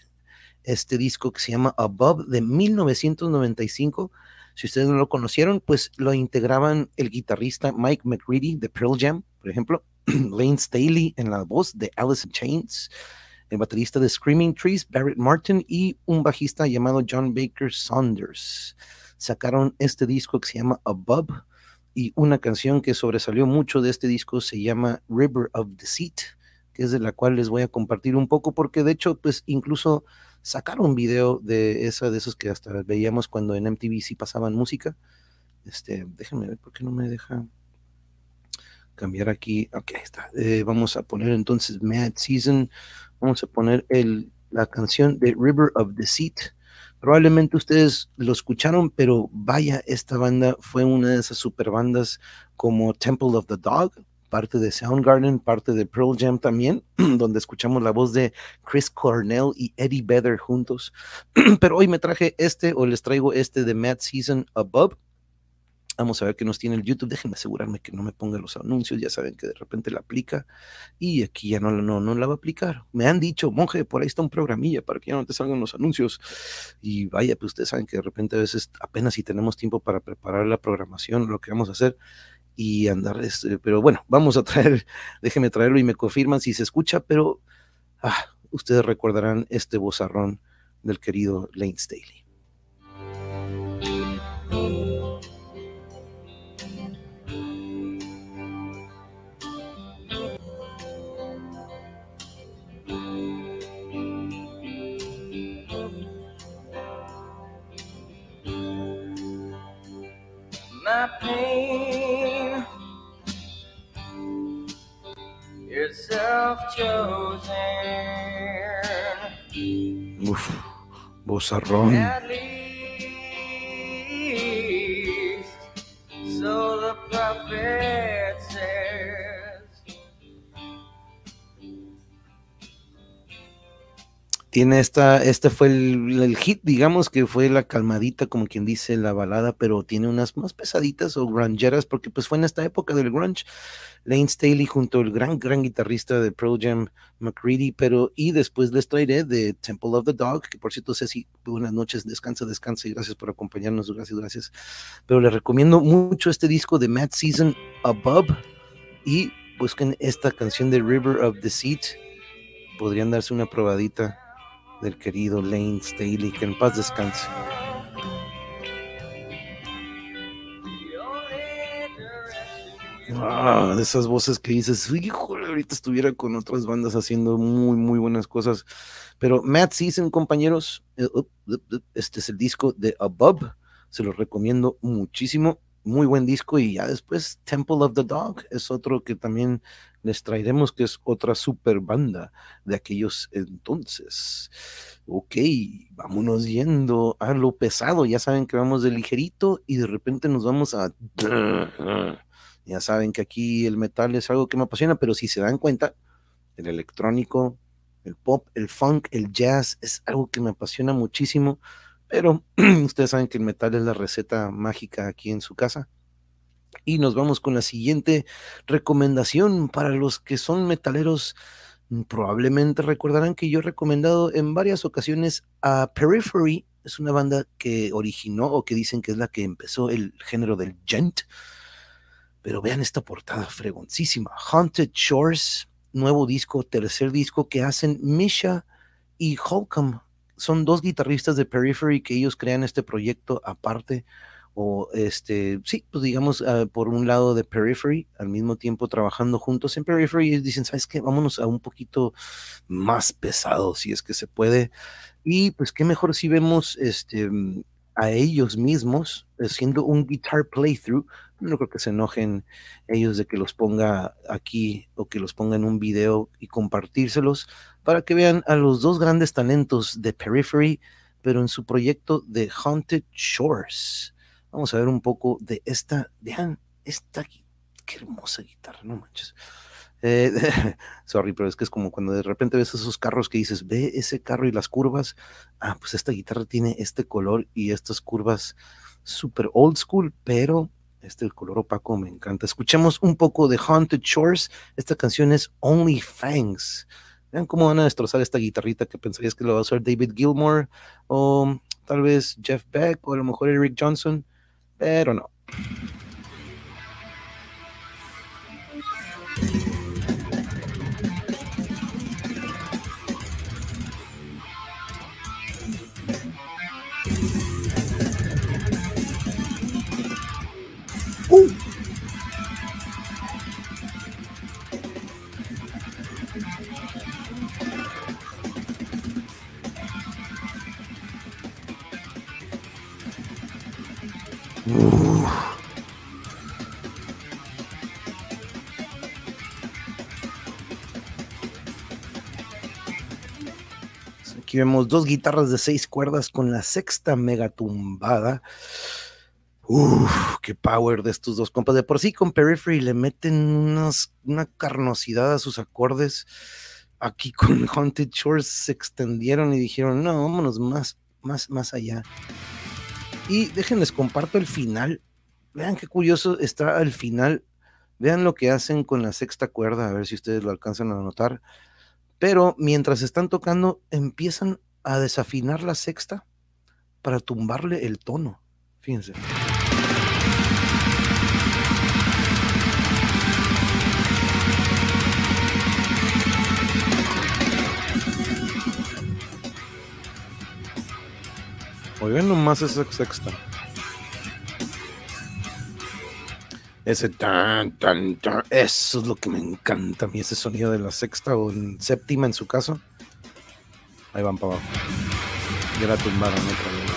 Este disco que se llama Above de 1995. Si ustedes no lo conocieron, pues lo integraban el guitarrista Mike McCready de Pearl Jam, por ejemplo, Lane Staley en la voz de Alice in Chains, el baterista de Screaming Trees, Barrett Martin, y un bajista llamado John Baker Saunders sacaron este disco que se llama Above y una canción que sobresalió mucho de este disco se llama River of Deceit, que es de la cual les voy a compartir un poco porque de hecho pues incluso sacaron un video de esa de esos que hasta veíamos cuando en MTV sí pasaban música. Este, déjenme ver por qué no me deja cambiar aquí. Ok, está. Eh, vamos a poner entonces Mad Season. Vamos a poner el, la canción de River of Deceit Probablemente ustedes lo escucharon, pero vaya, esta banda fue una de esas super bandas como Temple of the Dog, parte de Soundgarden, parte de Pearl Jam también, donde escuchamos la voz de Chris Cornell y Eddie Vedder juntos. pero hoy me traje este, o les traigo este de Mad Season Above, Vamos a ver qué nos tiene el YouTube. Déjenme asegurarme que no me ponga los anuncios. Ya saben que de repente la aplica y aquí ya no, no, no la va a aplicar. Me han dicho, monje, por ahí está un programilla para que ya no te salgan los anuncios. Y vaya, pues ustedes saben que de repente a veces apenas si tenemos tiempo para preparar la programación, lo que vamos a hacer y andar. Este, pero bueno, vamos a traer, déjenme traerlo y me confirman si se escucha, pero ah, ustedes recordarán este bozarrón del querido Lane Staley. Pain. You're self-chosen. Uf, bozarrón. At least, so the prophet tiene esta, este fue el, hit, digamos que fue la calmadita, como quien dice, la balada, pero tiene unas más pesaditas o granjeras, porque pues fue en esta época del grunge, Lane Staley junto al gran, gran guitarrista de Pearl Jam, McCready, pero y después les traeré de Temple of the Dog, que por cierto, Ceci, buenas noches, descansa, descansa y gracias por acompañarnos, gracias, gracias, pero les recomiendo mucho este disco de Mad Season Above y busquen esta canción de River of the Deceit, podrían darse una probadita del querido Lane Staley, que en paz descanse. Ah, esas voces que dices, híjole, ahorita estuviera con otras bandas haciendo muy, muy buenas cosas. Pero Matt Season, compañeros, eh, este es el disco de Above, se los recomiendo muchísimo, muy buen disco. Y ya después Temple of the Dog es otro que también les traeremos, que es otra super banda de aquellos entonces. Ok, vámonos yendo a lo pesado. Ya saben que vamos de ligerito y de repente nos vamos a ya saben que aquí el metal es algo que me apasiona, pero si se dan cuenta, el electrónico, el pop, el funk, el jazz es algo que me apasiona muchísimo, pero ustedes saben que el metal es la receta mágica aquí en su casa. Y nos vamos con la siguiente recomendación para los que son metaleros. Probablemente recordarán que yo he recomendado en varias ocasiones a Periphery, es una banda que originó o que dicen que es la que empezó el género del gent pero vean esta portada fregoncísima. Haunted Shores, nuevo disco, tercer disco que hacen Misha y Holcomb. Son dos guitarristas de Periphery que ellos crean este proyecto aparte. O este, sí, pues digamos, uh, por un lado de Periphery, al mismo tiempo trabajando juntos en Periphery, y dicen, ¿sabes qué? Vámonos a un poquito más pesado, si es que se puede. Y pues qué mejor si vemos este, a ellos mismos haciendo un guitar playthrough. No creo que se enojen ellos de que los ponga aquí o que los ponga en un video y compartírselos para que vean a los dos grandes talentos de Periphery, pero en su proyecto de Haunted Shores. Vamos a ver un poco de esta, vean, esta, qué hermosa guitarra, no manches. Eh, sorry, pero es que es como cuando de repente ves esos carros que dices, ve ese carro y las curvas. Ah, pues esta guitarra tiene este color y estas curvas super old school, pero este el color opaco me encanta. Escuchemos un poco de Haunted Shores. Esta canción es Only Fangs. Vean cómo van a destrozar esta guitarrita que pensarías que lo va a usar David Gilmore o tal vez Jeff Beck o a lo mejor Eric Johnson, pero no. Aquí vemos dos guitarras de seis cuerdas con la sexta mega tumbada. Uf, qué power de estos dos compas. De por sí con Periphery le meten una carnosidad a sus acordes. Aquí con Haunted Shores se extendieron y dijeron, no, vámonos más, más, más allá. Y déjenles comparto el final. Vean qué curioso está al final. Vean lo que hacen con la sexta cuerda, a ver si ustedes lo alcanzan a notar. Pero mientras están tocando, empiezan a desafinar la sexta para tumbarle el tono. Fíjense. Oigan nomás esa sexta. Ese tan, tan, tan. Eso es lo que me encanta a mí, ese sonido de la sexta o en séptima en su caso. Ahí van para abajo. Ya la tumbaron otra vez.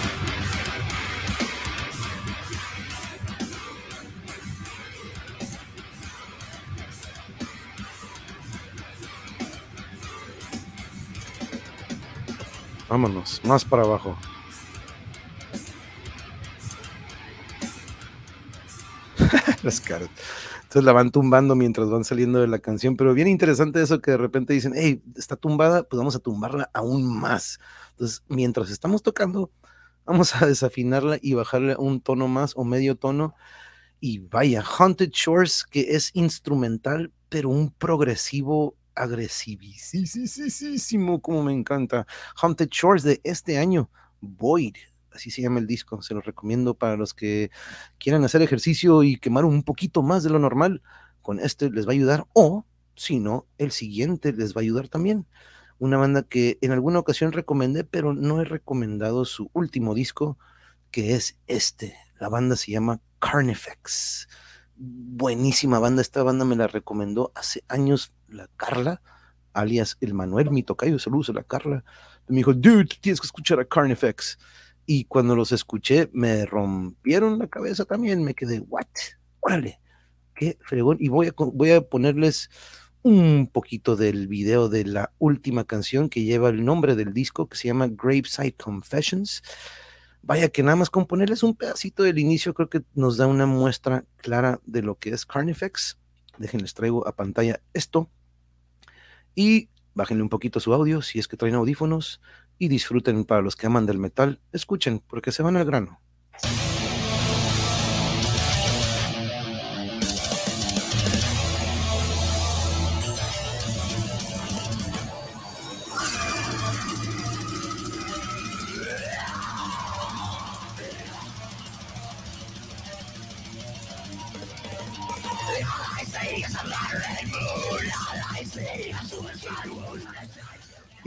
Vámonos, más para abajo. Las caras. Entonces la van tumbando mientras van saliendo de la canción, pero bien interesante eso que de repente dicen, hey, está tumbada, pues vamos a tumbarla aún más. Entonces, mientras estamos tocando, vamos a desafinarla y bajarle un tono más o medio tono. Y vaya, Haunted Shores, que es instrumental, pero un progresivo agresivísimo, como me encanta. Haunted Shores de este año, Void, así se llama el disco, se lo recomiendo para los que quieran hacer ejercicio y quemar un poquito más de lo normal, con este les va a ayudar, o si no, el siguiente les va a ayudar también. Una banda que en alguna ocasión recomendé, pero no he recomendado su último disco, que es este. La banda se llama Carnifex. buenísima banda. Esta banda me la recomendó hace años la Carla, alias el Manuel, mi tocayo. Saludos a la Carla. Me dijo, dude, tienes que escuchar a Carnifex. Y cuando los escuché, me rompieron la cabeza también. Me quedé, what? Órale, qué fregón. Y voy a, voy a ponerles un poquito del video de la última canción que lleva el nombre del disco, que se llama Graveside Confessions. Vaya que nada más con ponerles un pedacito del inicio, creo que nos da una muestra clara de lo que es Carnifex. Déjenles traigo a pantalla esto. Y bájenle un poquito su audio si es que traen audífonos y disfruten para los que aman del metal. Escuchen, porque se van al grano.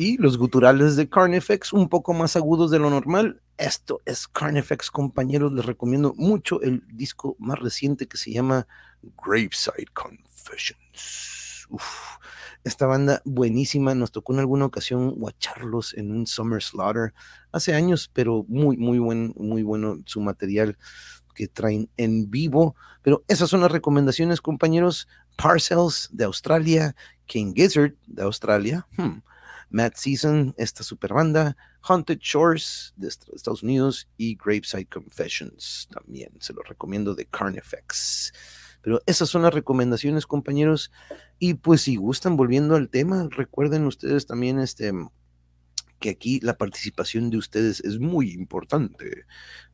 Y los guturales de Carnifex, un poco más agudos de lo normal. Esto es Carnifex, compañeros. Les recomiendo mucho el disco más reciente que se llama Graveside Confessions. esta banda buenísima. Nos tocó en alguna ocasión guacharlos en un Summer Slaughter hace años, pero muy, muy, buen, muy bueno su material que traen en vivo. Pero esas son las recomendaciones, compañeros. Parcels de Australia, King Gizzard de Australia. Hmm. Matt Season, esta super banda, Haunted Shores de Estados Unidos y Graveside Confessions también. Se lo recomiendo de Carnifex. Pero esas son las recomendaciones, compañeros. Y pues si gustan, volviendo al tema, recuerden ustedes también este que aquí la participación de ustedes es muy importante.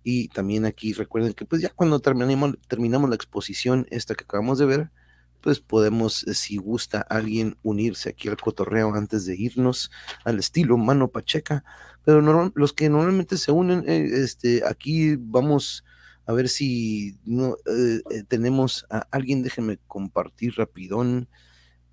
Y también aquí recuerden que pues ya cuando terminemos, terminamos la exposición esta que acabamos de ver, pues podemos, eh, si gusta alguien, unirse aquí al cotorreo antes de irnos al estilo mano pacheca. Pero los que normalmente se unen, eh, este, aquí vamos a ver si no eh, tenemos a alguien, déjenme compartir rapidón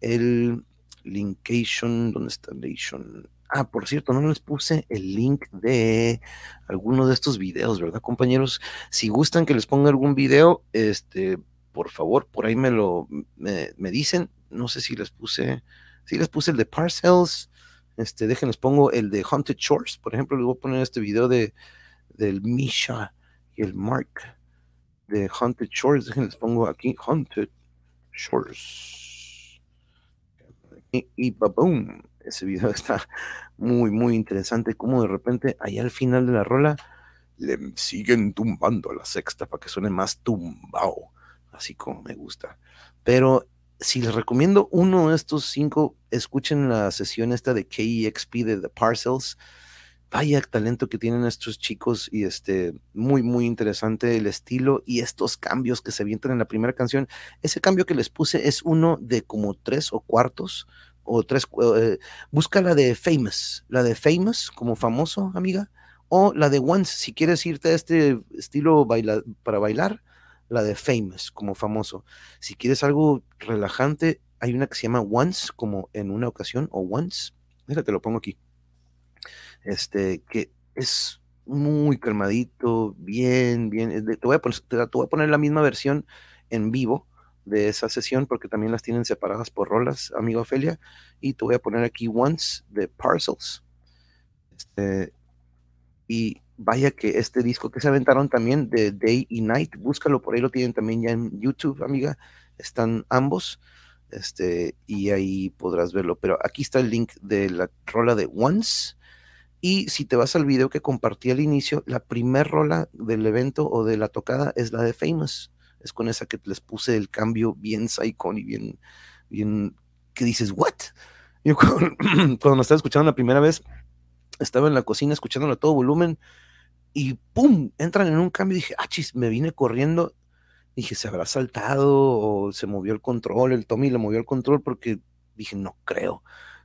el linkation, ¿dónde está Nation? Ah, por cierto, no les puse el link de alguno de estos videos, ¿verdad, compañeros? Si gustan que les ponga algún video, este, por favor, por ahí me lo me, dicen. No sé si les puse, si les puse el de Parcels. Este, déjenles pongo el de Haunted Shores. Por ejemplo, les voy a poner este video de del Misha y el Mark de Haunted Shores. Déjenles pongo aquí Haunted Shores. Y, y baboom. Ese video está muy, muy interesante. Como de repente, allá al final de la rola, le siguen tumbando a la sexta para que suene más tumbao así como me gusta. Pero si les recomiendo uno de estos cinco, escuchen la sesión esta de KEXP de The Parcels. Vaya talento que tienen estos chicos y este muy muy interesante el estilo y estos cambios que se avientan en la primera canción. Ese cambio que les puse es uno de como tres o cuartos o tres. Eh, busca la de Famous, la de Famous como famoso, amiga, o la de Once. Si quieres irte a este estilo para bailar, la de Famous, como famoso. Si quieres algo relajante, hay una que se llama Once, como en una ocasión, o Once. Déjate, lo pongo aquí. Este, que es muy calmadito, bien, bien. Te voy, a poner, te voy a poner la misma versión en vivo de esa sesión porque también las tienen separadas por rolas, amigo Ofelia. Y te voy a poner aquí Once de Parcels. Este, y vaya que este disco que se aventaron también de Day y Night, búscalo por ahí, lo tienen también ya en YouTube, amiga, están ambos, este, y ahí podrás verlo. Pero aquí está el link de la rola de Once. Y si te vas al video que compartí al inicio, la primer rola del evento o de la tocada es la de Famous. Es con esa que les puse el cambio bien psycho y bien, bien, que dices, ¿what? Yo cuando, cuando estaba escuchando la primera vez, estaba en la cocina escuchándolo a todo volumen y ¡pum! entran en un cambio y dije, ah, chis, me vine corriendo. Dije, ¿se habrá saltado o se movió el control? El Tommy le movió el control porque dije, no creo.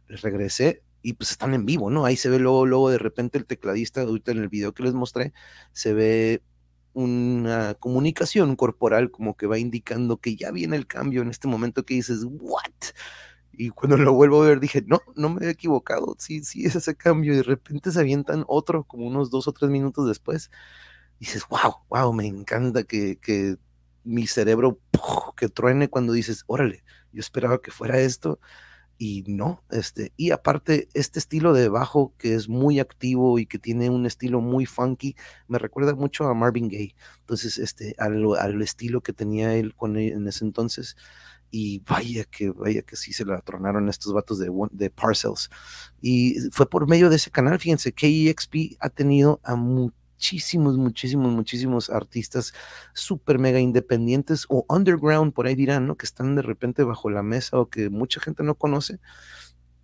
Les regresé y pues están en vivo, ¿no? Ahí se ve luego, luego de repente el tecladista, ahorita en el video que les mostré, se ve una comunicación corporal como que va indicando que ya viene el cambio en este momento que dices, ¿what? Y cuando lo vuelvo a ver dije, no, no me he equivocado, sí, sí es ese cambio. Y de repente se avientan otro, como unos dos o tres minutos después. dices, wow, wow, me encanta que, que mi cerebro que truene cuando dices, órale, yo esperaba que fuera esto y no, este, y aparte este estilo de bajo que es muy activo y que tiene un estilo muy funky, me recuerda mucho a Marvin Gaye, entonces, este, al, al estilo que tenía él con él en ese entonces, y vaya que, vaya que sí se la tronaron estos vatos de, de Parcels, y fue por medio de ese canal, fíjense, KEXP ha tenido a muchísimos, muchísimos, muchísimos artistas súper mega independientes o underground, por ahí dirán, ¿no? Que están de repente bajo la mesa o que mucha gente no conoce.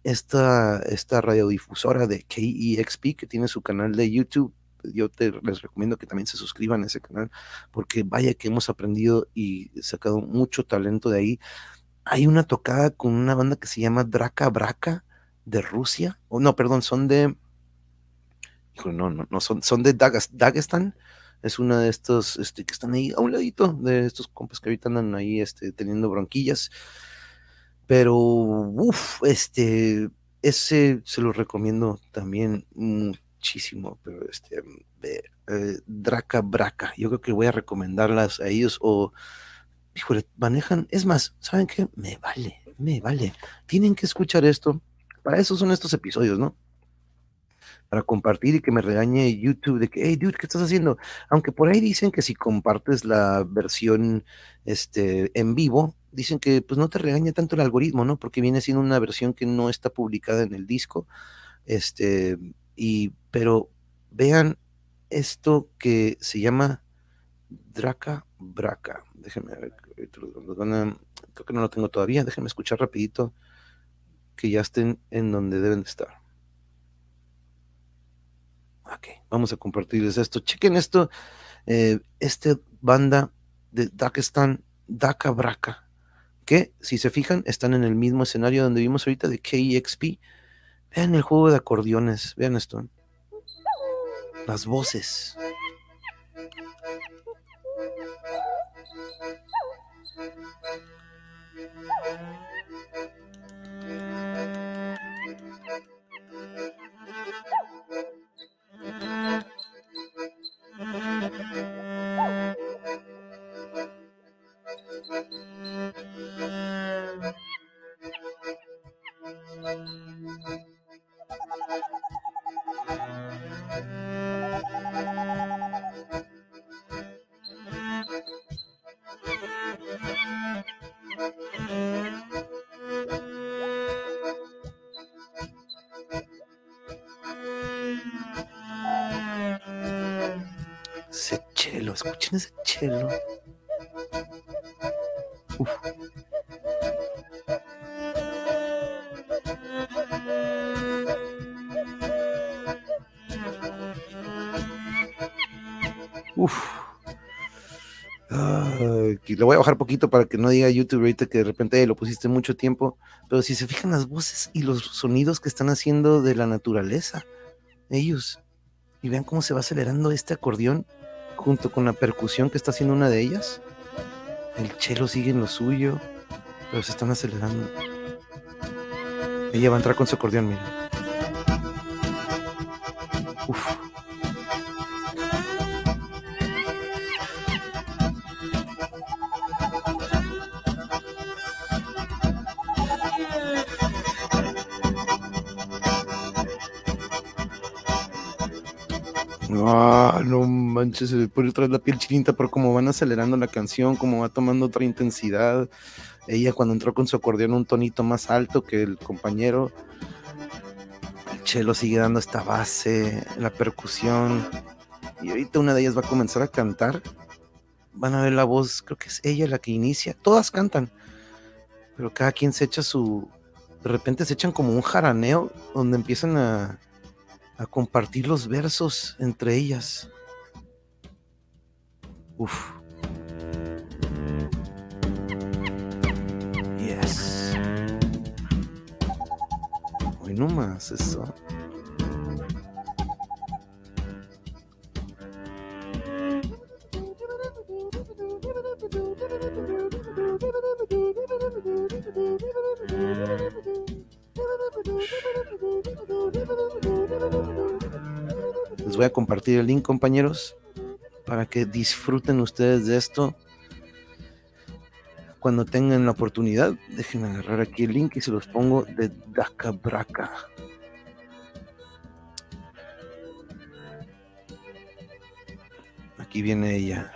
Esta, esta radiodifusora de KEXP que tiene su canal de YouTube, yo te, les recomiendo que también se suscriban a ese canal porque vaya que hemos aprendido y sacado mucho talento de ahí. Hay una tocada con una banda que se llama Draka Braka de Rusia, o no, perdón, son de, no, no, no, son, son de Dagestan. Es una de estos este, que están ahí a un ladito de estos compas que ahorita andan ahí este, teniendo bronquillas. Pero, uff, este, ese se lo recomiendo también muchísimo. Pero este, eh, Draca Braca, yo creo que voy a recomendarlas a ellos o, híjole, manejan, es más, ¿saben qué? Me vale, me vale. Tienen que escuchar esto. Para eso son estos episodios, ¿no? para compartir y que me regañe YouTube de que, hey, dude, ¿qué estás haciendo? Aunque por ahí dicen que si compartes la versión este, en vivo, dicen que pues no te regaña tanto el algoritmo, ¿no? Porque viene siendo una versión que no está publicada en el disco. Este, y, pero vean esto que se llama Draca Braca. Déjenme ver, creo que no lo tengo todavía, déjenme escuchar rapidito que ya estén en donde deben de estar. Ok, vamos a compartirles esto. Chequen esto. Eh, este banda de Dagestan, Daka Braka, que si se fijan, están en el mismo escenario donde vimos ahorita de KEXP. Vean el juego de acordeones, vean esto. Las voces. Escuchen ese chelo. Uf. Uf. le voy a bajar poquito para que no diga YouTube ahorita que de repente lo pusiste mucho tiempo. Pero si se fijan las voces y los sonidos que están haciendo de la naturaleza, ellos. Y vean cómo se va acelerando este acordeón junto con la percusión que está haciendo una de ellas. El chelo sigue en lo suyo, pero se están acelerando. Ella va a entrar con su acordeón, miren. Se le pone otra vez la piel chinita, pero como van acelerando la canción, como va tomando otra intensidad. Ella cuando entró con su acordeón un tonito más alto que el compañero. El chelo sigue dando esta base, la percusión. Y ahorita una de ellas va a comenzar a cantar. Van a ver la voz, creo que es ella la que inicia. Todas cantan, pero cada quien se echa su. De repente se echan como un jaraneo donde empiezan a a compartir los versos entre ellas. Uf. Yes. Hoy no más eso. Les voy a compartir el link, compañeros, para que disfruten ustedes de esto. cuando tengan la oportunidad, déjenme agarrar aquí el link y se los pongo de Daca Braca. Aquí viene ella.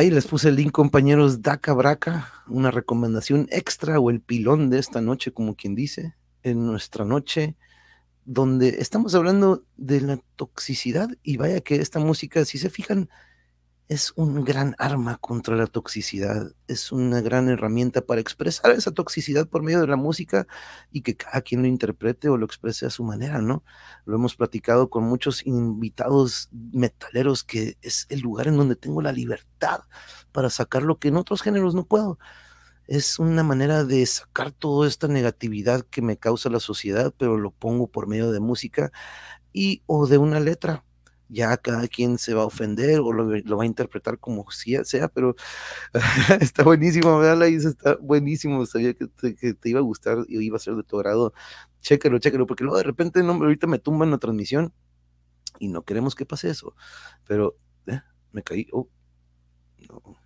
Ahí les puse el link, compañeros, Daca Braca, una recomendación extra o el pilón de esta noche, como quien dice, en nuestra noche, donde estamos hablando de la toxicidad y vaya que esta música, si se fijan, es un gran arma contra la toxicidad, es una gran herramienta para expresar esa toxicidad por medio de la música y que cada quien lo interprete o lo exprese a su manera, ¿no? Lo hemos platicado con muchos invitados metaleros que es el lugar en donde tengo la libertad para sacar lo que en otros géneros no puedo. Es una manera de sacar toda esta negatividad que me causa la sociedad, pero lo pongo por medio de música y o de una letra ya cada quien se va a ofender o lo, va a interpretar como sea, pero está buenísimo, ¿verdad? está buenísimo, sabía que te, iba a gustar y iba a ser de tu agrado. Chécalo, chécalo, porque luego de repente no, ahorita me tumban la transmisión y no queremos que pase eso, pero eh, me caí, oh, no.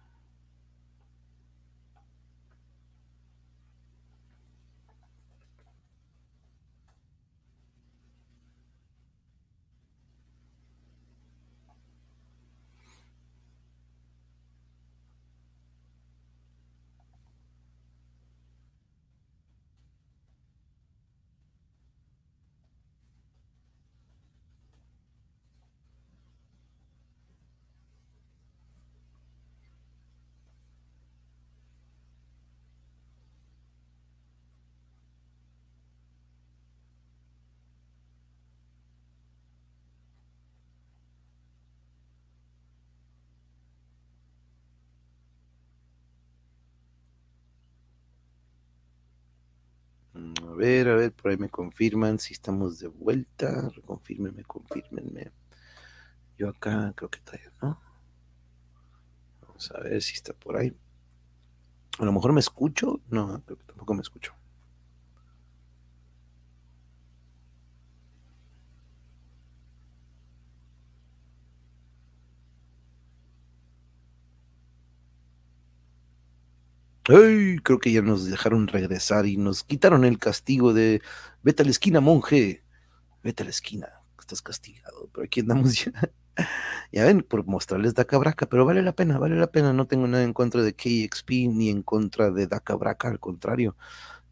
A ver, a ver, por ahí me confirman si estamos de vuelta. Confírmenme, confírmenme. Yo acá creo que está, ¿no? Vamos a ver si está por ahí. A lo mejor me escucho. No, creo que tampoco me escucho. Ay, creo que ya nos dejaron regresar y nos quitaron el castigo de vete a la esquina, monje. Vete a la esquina, estás castigado. Pero aquí andamos ya. ya ven, por mostrarles Daca Braca, pero vale la pena, vale la pena. No tengo nada en contra de KXP ni en contra de Daca Braca, al contrario.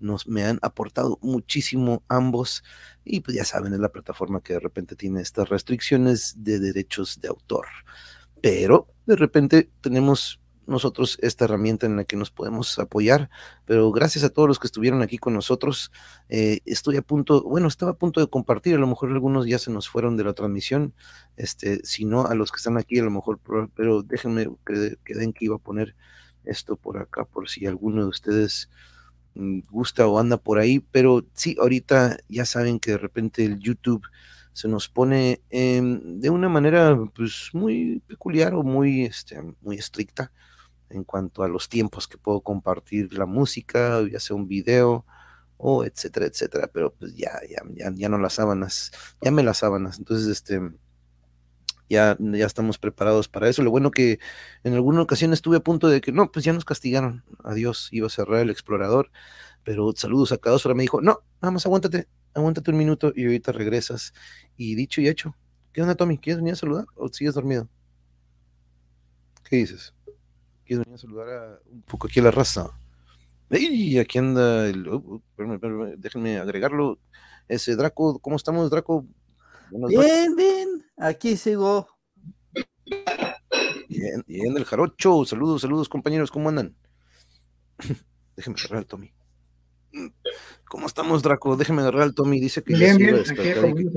Nos me han aportado muchísimo ambos. Y pues ya saben, es la plataforma que de repente tiene estas restricciones de derechos de autor. Pero de repente tenemos nosotros esta herramienta en la que nos podemos apoyar, pero gracias a todos los que estuvieron aquí con nosotros, eh, estoy a punto, bueno, estaba a punto de compartir, a lo mejor algunos ya se nos fueron de la transmisión, este, si no, a los que están aquí a lo mejor, pero déjenme que, que den que iba a poner esto por acá, por si alguno de ustedes mm, gusta o anda por ahí, pero sí, ahorita ya saben que de repente el YouTube se nos pone de una manera pues muy peculiar o muy, este, muy estricta en cuanto a los tiempos que puedo compartir la música, ya sea un video o etcétera, etcétera, pero pues ya, ya, ya, ya no las sábanas, ya me las sábanas, entonces este, ya, ya estamos preparados para eso. Lo bueno que en alguna ocasión estuve a punto de que no, pues ya nos castigaron, adiós, iba a cerrar el explorador, pero saludos a cada uno, me dijo, no, nada más aguántate, aguántate un minuto y ahorita regresas. Y dicho y hecho, ¿qué onda Tommy? ¿Quieres venir a saludar o sigues dormido? ¿Qué dices? ¿Quieres venir a saludar a, un poco aquí a la raza? ¡Ey! Aquí anda el. Oh, oh, déjenme agregarlo. Ese Draco, ¿cómo estamos, Draco? bien, bien. Aquí sigo. Bien, bien, el jarocho. Saludos, saludos, compañeros. ¿Cómo andan? Déjenme al Tommy. ¿Cómo estamos, Draco? Déjenme agarrar al Tommy. Dice que bien, ya se bien,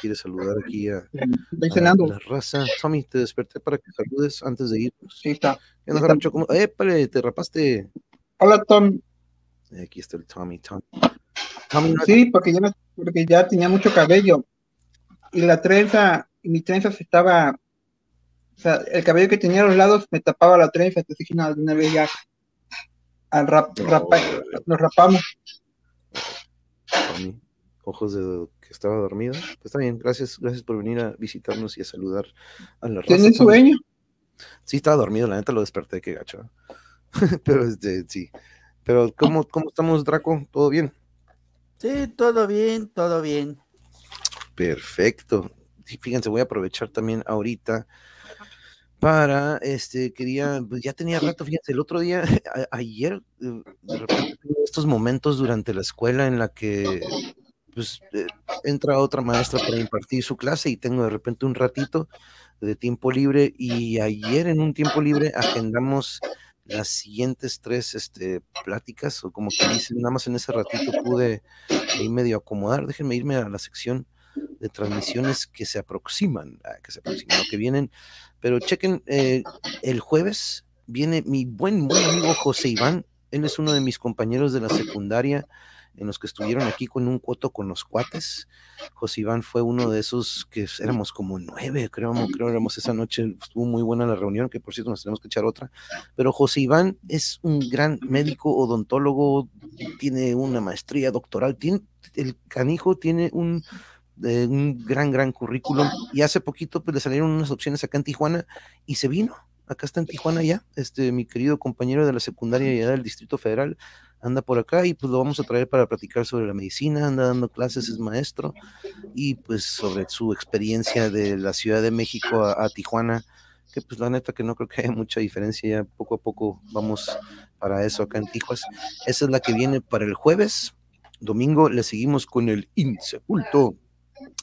quiere saludar aquí a, la raza. Tommy, te desperté para que saludes antes de ir. Sí, está. ¿Qué? ¿Cómo? ¡Épale! Te rapaste. Hola, Tom. Aquí está el Tommy. Tom. sí, porque ya, porque ya tenía mucho cabello. Y la trenza, y mi trenza se estaba. O sea, el cabello que tenía a los lados me tapaba la trenza. Entonces dije, no, de una vez ya. Al rap, nos rapamos. Ojos de que estaba dormido. Pues está bien, gracias, gracias por venir a visitarnos y a saludar a la raza. ¿Tiene sueño? Sí, estaba dormido, la neta lo desperté, qué gacho. Pero este, sí. Pero ¿cómo, ¿cómo estamos, Draco? ¿Todo bien? Sí, todo bien, todo bien. Perfecto. fíjense, voy a aprovechar también ahorita para, este, quería, pues ya tenía rato, fíjense, el otro día, ayer, eh, de repente estos momentos durante la escuela en la que, pues, eh, entra otra maestra para impartir su clase y tengo de repente un ratito de tiempo libre y ayer en un tiempo libre agendamos las siguientes tres este, pláticas, o como que dicen, nada más en ese ratito pude ahí medio acomodar. Déjenme irme a la sección de transmisiones que se aproximan, ah, que se aproximan, que vienen. Pero chequen, eh, el jueves viene mi buen, buen amigo José Iván. Él es uno de mis compañeros de la secundaria en los que estuvieron aquí con un coto con los cuates. José Iván fue uno de esos que éramos como nueve, creo, creo éramos esa noche, estuvo muy buena la reunión, que por cierto nos tenemos que echar otra. Pero José Iván es un gran médico, odontólogo, tiene una maestría doctoral, tiene, el canijo tiene un eh, un gran, gran currículum. Y hace poquito pues, le salieron unas opciones acá en Tijuana y se vino. Acá está en Tijuana ya, este, mi querido compañero de la secundaria ya del Distrito Federal, anda por acá y pues lo vamos a traer para platicar sobre la medicina, anda dando clases, es maestro y pues sobre su experiencia de la Ciudad de México a, Tijuana, que pues la neta que no creo que haya mucha diferencia, ya poco a poco vamos para eso acá en Tijuas. Esa es la que viene para el jueves. Domingo le seguimos con el Insepulto.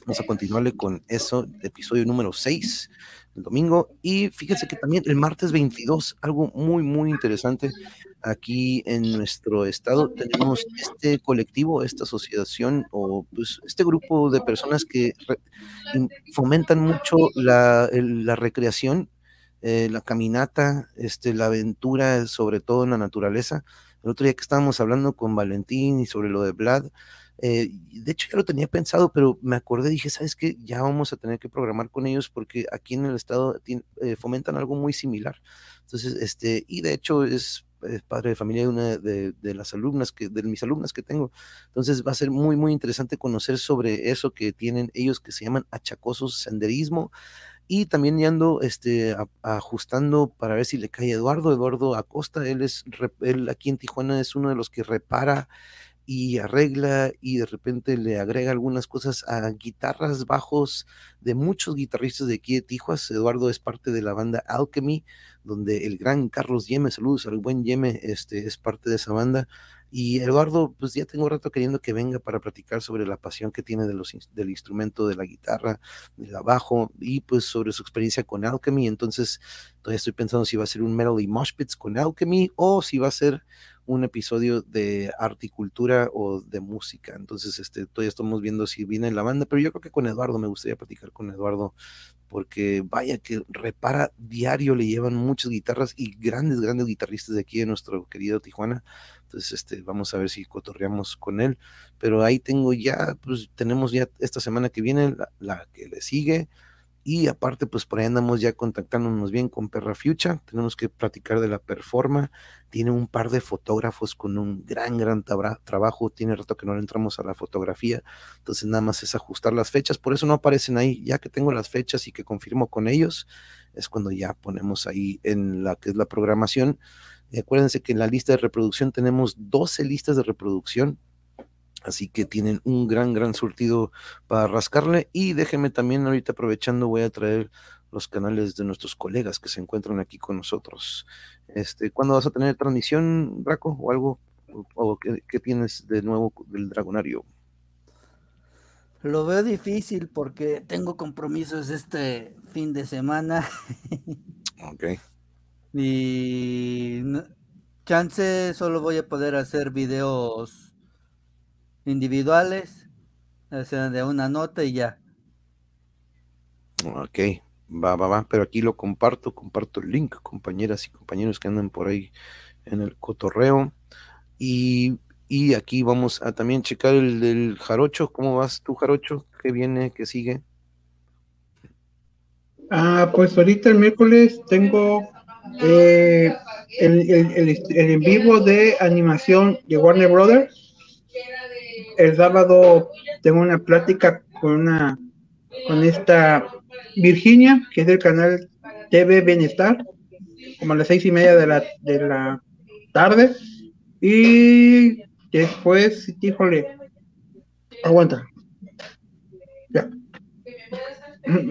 Vamos a continuarle con eso, episodio número 6 el domingo. Y fíjense que también el martes 22, algo muy, muy interesante aquí en nuestro estado, tenemos este colectivo, esta asociación o pues, este grupo de personas que fomentan mucho la, la recreación, eh, la caminata, este, la aventura, sobre todo en la naturaleza. El otro día que estábamos hablando con Valentín y sobre lo de Vlad, eh, de hecho, ya lo tenía pensado, pero me acordé, dije, ¿sabes qué? Ya vamos a tener que programar con ellos porque aquí en el estado eh, fomentan algo muy similar. Entonces, este, y de hecho es, padre de familia de una de, las alumnas, que, de mis alumnas que tengo. Entonces va a ser muy, muy interesante conocer sobre eso que tienen ellos que se llaman achacosos senderismo. Y también ya ando este, ajustando para ver si le cae Eduardo, Eduardo Acosta, él es, él aquí en Tijuana es uno de los que repara y arregla y de repente le agrega algunas cosas a guitarras, bajos de muchos guitarristas de aquí de Tijuas. Eduardo es parte de la banda Alchemy, donde el gran Carlos Yeme, saludos al buen Yeme, este, es parte de esa banda. Y Eduardo, pues ya tengo rato queriendo que venga para platicar sobre la pasión que tiene de los, del instrumento de la guitarra, del bajo y pues sobre su experiencia con Alchemy. Entonces, todavía estoy pensando si va a ser un Metal y Mosh Pits con Alchemy o si va a ser un episodio de articultura o de música. Entonces, este, todavía estamos viendo si viene la banda, pero yo creo que con Eduardo, me gustaría platicar con Eduardo, porque vaya que repara diario, le llevan muchas guitarras y grandes, grandes guitarristas de aquí de nuestro querido Tijuana. Entonces, este, vamos a ver si cotorreamos con él. Pero ahí tengo ya, pues tenemos ya esta semana que viene la que le sigue y aparte, pues por ahí andamos ya contactándonos bien con Perra Fucha. Tenemos que platicar de la performa. Tiene un par de fotógrafos con un gran, gran trabajo. Tiene rato que no le entramos a la fotografía. Entonces nada más es ajustar las fechas. Por eso no aparecen ahí. Ya que tengo las fechas y que confirmo con ellos, es cuando ya ponemos ahí en la que es la programación. Y acuérdense que en la lista de reproducción tenemos 12 listas de reproducción Así que tienen un gran, gran surtido para rascarle. Y déjenme también ahorita aprovechando, voy a traer los canales de nuestros colegas que se encuentran aquí con nosotros. Este, ¿Cuándo vas a tener transmisión, Draco? ¿O algo? ¿O, qué, tienes de nuevo del Dragonario? Lo veo difícil porque tengo compromisos este fin de semana. ok. Y chance solo voy a poder hacer videos individuales, o sea, de una nota y ya. Ok, va, va, va, pero aquí lo comparto, comparto el link, compañeras y compañeros que andan por ahí en el cotorreo. Y, y aquí vamos a también checar el del jarocho. ¿Cómo vas tú, jarocho? ¿Qué viene? ¿Qué sigue? Ah, pues ahorita el miércoles tengo eh, el, el, en vivo de animación de Warner Brothers. El sábado tengo una plática con una con esta Virginia, que es del canal TV Bienestar, como a las seis y media de la, de la tarde. Y después, híjole, aguanta. Ya.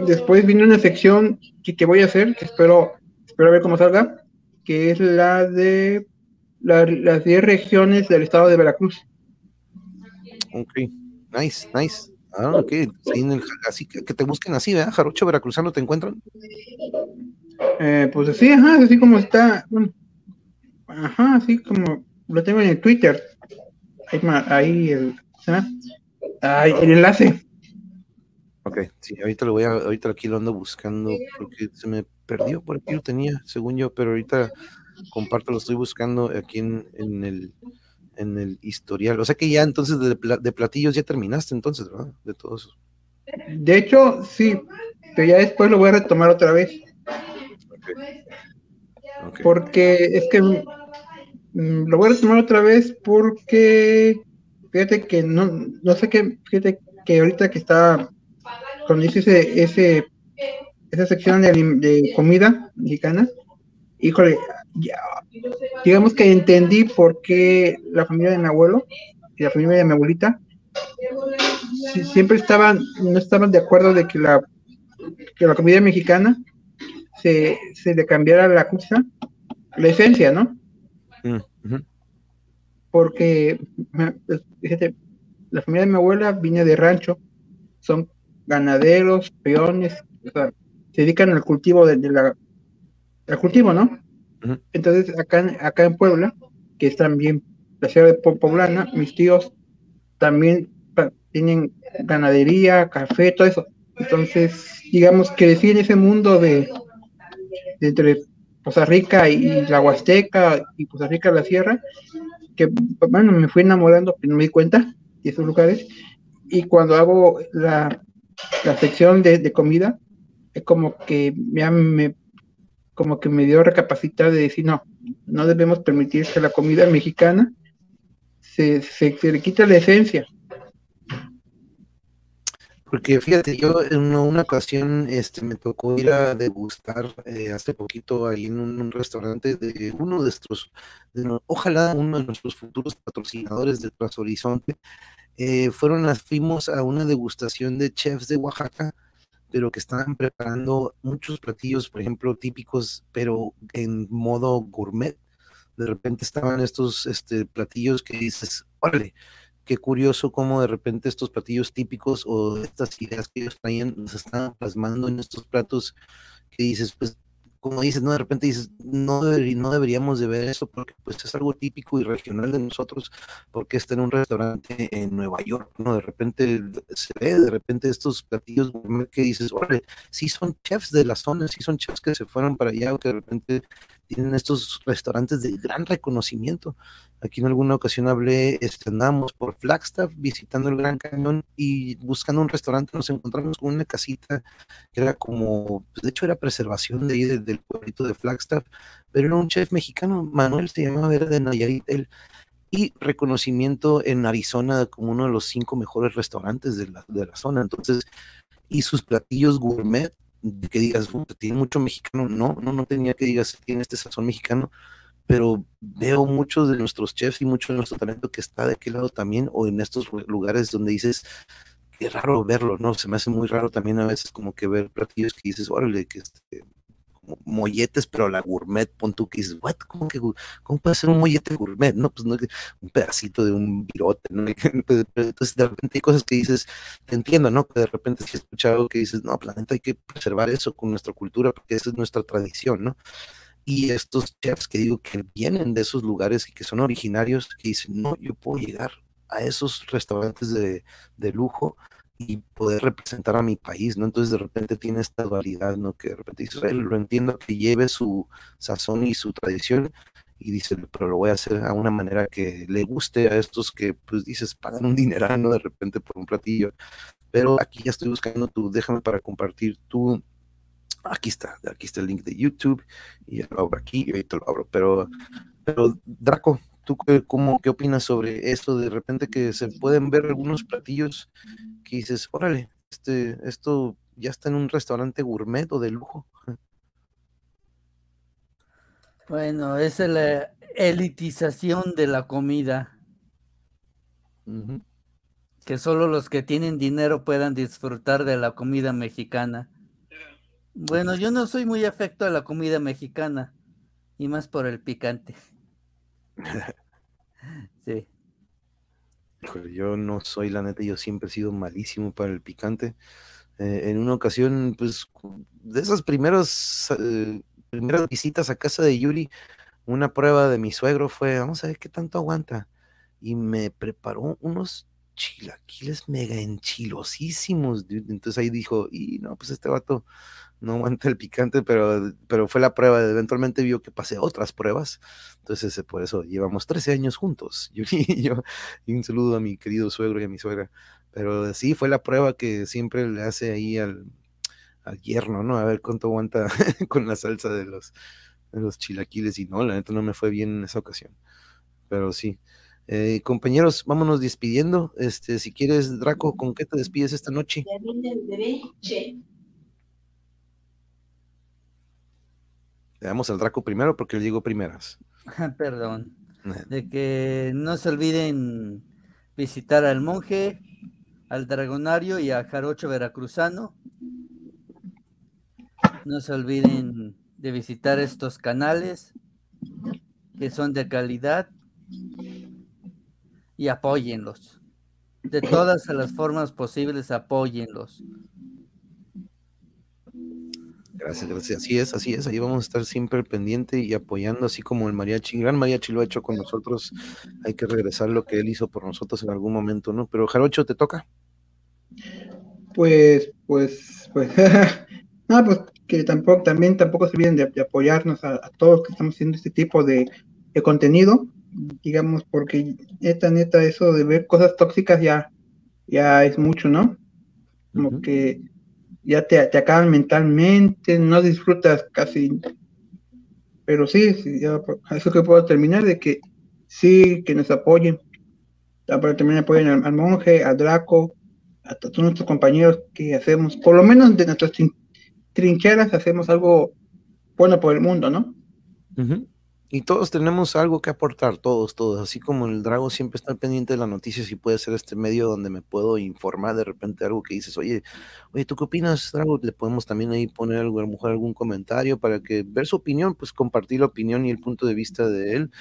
Después viene una sección que, que voy a hacer, que espero, espero ver cómo salga, que es la de las 10 regiones del estado de Veracruz. Ok, nice, nice. Ah, ok, así que, te busquen así, ¿verdad? Jarocho Veracruzano, ¿te encuentran? Eh, pues así, ajá, así como está, bueno, ajá, así como lo tengo en el Twitter. Ahí, ahí el, ahí, el enlace. Ok, sí, ahorita lo voy a, ahorita aquí lo ando buscando porque se me perdió, por aquí lo tenía, según yo, pero ahorita comparto, lo estoy buscando aquí en, en el en el historial. O sea que ya entonces de, de platillos ya terminaste entonces, ¿verdad? De todo eso. De hecho, sí, pero ya después lo voy a retomar otra vez. Porque es que mm, lo voy a retomar otra vez porque fíjate que no, no sé qué, fíjate que ahorita que está cuando hice ese, ese esa sección de, de comida mexicana, híjole, digamos que entendí por qué la familia de mi abuelo y la familia de mi abuelita siempre estaban, no estaban de acuerdo de que la, que la comida mexicana se, se le cambiara la cosa, la esencia, ¿no? Mm, Porque, fíjate, la familia de mi abuela viene de rancho, son ganaderos, peones, se dedican al cultivo de, de la, al cultivo, ¿no? Entonces, acá, acá en Puebla, que es también la ciudad de Poblana, mis tíos también tienen ganadería, café, todo eso. Entonces, digamos decir en ese mundo de, entre Poza Rica y la Huasteca y Poza Rica la Sierra, que bueno, me fui enamorando, pero no me di cuenta de esos lugares. Y cuando hago la, la sección de, de comida, es como que me, me como que me dio recapacitar de decir, no, no debemos permitir que la comida mexicana se, se, le quite la esencia. Porque fíjate, yo en una, ocasión este, me tocó ir a degustar eh, hace poquito ahí en un, restaurante de uno de nuestros, ojalá uno de nuestros futuros patrocinadores de Tras Horizonte, eh, fueron, fuimos a una degustación de chefs de Oaxaca pero que estaban preparando muchos platillos, por ejemplo, típicos, pero en modo gourmet. De repente estaban estos este, platillos que dices, órale, qué curioso cómo de repente estos platillos típicos o estas ideas que ellos traían se estaban plasmando en estos platos que dices, pues como dices, ¿no? De repente dices, no, no deberíamos de ver eso porque pues es algo típico y regional de nosotros, porque está en un restaurante en Nueva York, ¿no? De repente se ve, de repente estos platillos que dices, órale, sí son chefs de la zona, sí son chefs que se fueron para allá o que de repente tienen estos restaurantes de gran reconocimiento. Aquí en alguna ocasión hablé, este, andamos por Flagstaff visitando el Gran Cañón y buscando un restaurante nos encontramos con una casita que era como, de hecho era preservación de ahí del pueblito de Flagstaff, pero era un chef mexicano, Manuel se llamaba, era de Nayarit, y reconocimiento en Arizona como uno de los cinco mejores restaurantes de la, de la zona. Entonces, y sus platillos gourmet que digas, tiene mucho mexicano, no, no, no tenía que digas, tiene este sazón mexicano, pero veo muchos de nuestros chefs y mucho de nuestro talento que está de aquel lado también, o en estos lugares donde dices, qué raro verlo, ¿no? Se me hace muy raro también a veces como que ver platillos que dices, órale, que este, molletes, pero la gourmet, pon tú que dices, what, ¿cómo, que, ¿cómo puede ser un mollete gourmet? No, pues no, un pedacito de un virote, ¿no? Pues, entonces de repente hay cosas que dices, te entiendo, ¿no? Que de repente si he escuchado que dices, no, planeta, hay que preservar eso con nuestra cultura, porque esa es nuestra tradición, ¿no? Y estos chefs que digo que vienen de esos lugares y que son originarios, que dicen, no, yo puedo llegar a esos restaurantes de, de lujo y poder representar a mi país, ¿no? Entonces de repente tiene esta dualidad, ¿no? Que de repente Israel lo entiendo que lleve su sazón y su tradición y dice, pero lo voy a hacer a una manera que le guste a estos que, pues dices, pagan un dineral, ¿no? De repente por un platillo. Pero aquí ya estoy buscando tu, déjame para compartir tu, aquí está, aquí está el link de YouTube, y ya lo abro aquí, y ahorita lo abro, pero, pero Draco, ¿tú qué, cómo, qué opinas sobre esto? De repente que se pueden ver algunos platillos que dices, órale, este, esto ya está en un restaurante gourmet o de lujo. Bueno, es la elitización de la comida. Que solo los que tienen dinero puedan disfrutar de la comida mexicana. Bueno, yo no soy muy afecto a la comida mexicana, y más por el picante. sí. Yo no soy, la neta, yo siempre he sido malísimo para el picante. Eh, en una ocasión, pues, de esas primeras eh, primeras visitas a casa de Yuri, una prueba de mi suegro fue, vamos a ver qué tanto aguanta. Y me preparó unos chilaquiles mega enchilosísimos. Entonces ahí dijo, y no, pues este vato no aguanta el picante, pero, pero fue la prueba. Eventualmente vio que pasé otras pruebas. Entonces por eso llevamos 13 años juntos, Yuri y yo. Y un saludo a mi querido suegro y a mi suegra. Pero sí, fue la prueba que siempre le hace ahí al, al yerno, ¿no? A ver cuánto aguanta con la salsa de los, de los chilaquiles. Y no, la neta no me fue bien en esa ocasión. Pero sí. Eh, compañeros, vámonos despidiendo. Este, si quieres, Draco, ¿con qué te despides esta noche? Le damos al Draco primero porque le digo primeras. Perdón. De que no se olviden visitar al monje, al dragonario y a Jarocho Veracruzano no se olviden de visitar estos canales que son de calidad y apóyenlos. De todas las formas posibles, apóyenlos. Gracias, gracias. Así es, así es. Ahí vamos a estar siempre pendiente y apoyando, así como el mariachi. Gran mariachi lo ha hecho con nosotros. Hay que regresar lo que él hizo por nosotros en algún momento, ¿no? Pero Jarocho, ¿te toca? Pues, pues, pues. no, pues que tampoco, también tampoco se olviden de, apoyarnos a, todos que estamos haciendo este tipo de, contenido, digamos, porque neta, neta, eso de ver cosas tóxicas ya, ya es mucho, ¿no? Como que ya te, te, acaban mentalmente, no disfrutas casi. Pero sí, sí ya, eso que puedo terminar, de que sí, que nos apoyen. Pero también apoyen al, monje, a Draco, a todos nuestros compañeros que hacemos, por lo menos de nuestros trincheras hacemos algo bueno por el mundo, ¿no? Y todos tenemos algo que aportar, todos, todos. Así como el Drago siempre está pendiente de las noticias y puede ser este medio donde me puedo informar de repente algo que dices, oye, oye, ¿tú qué opinas, Drago? Le podemos también ahí poner algo, a lo mejor algún comentario para que ver su opinión, pues compartir la opinión y el punto de vista de él.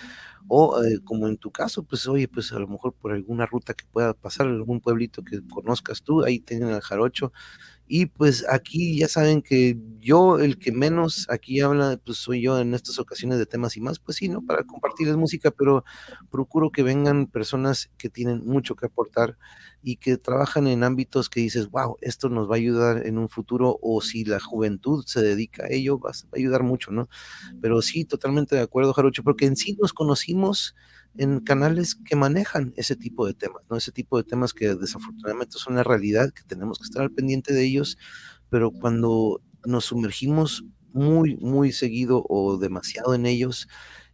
O eh, como en tu caso, pues oye, pues a lo mejor por alguna ruta que pueda pasar, algún pueblito que conozcas tú, ahí tienen el jarocho y pues aquí ya saben que yo, el que menos aquí habla, pues soy yo en estas ocasiones de temas y más, pues sí, ¿no? Para compartirles música, pero procuro que vengan personas que tienen mucho que aportar y que trabajan en ámbitos que dices, wow, esto nos va a ayudar en un futuro, o si la juventud se dedica a ello, va a ayudar mucho, ¿no? Pero sí, totalmente de acuerdo, Jarocho, porque en sí nos conocimos en canales que manejan ese tipo de temas, ¿no? Ese tipo de temas que desafortunadamente son la realidad, que tenemos que estar al pendiente de ellos, pero cuando nos sumergimos muy, muy seguido o demasiado en ellos,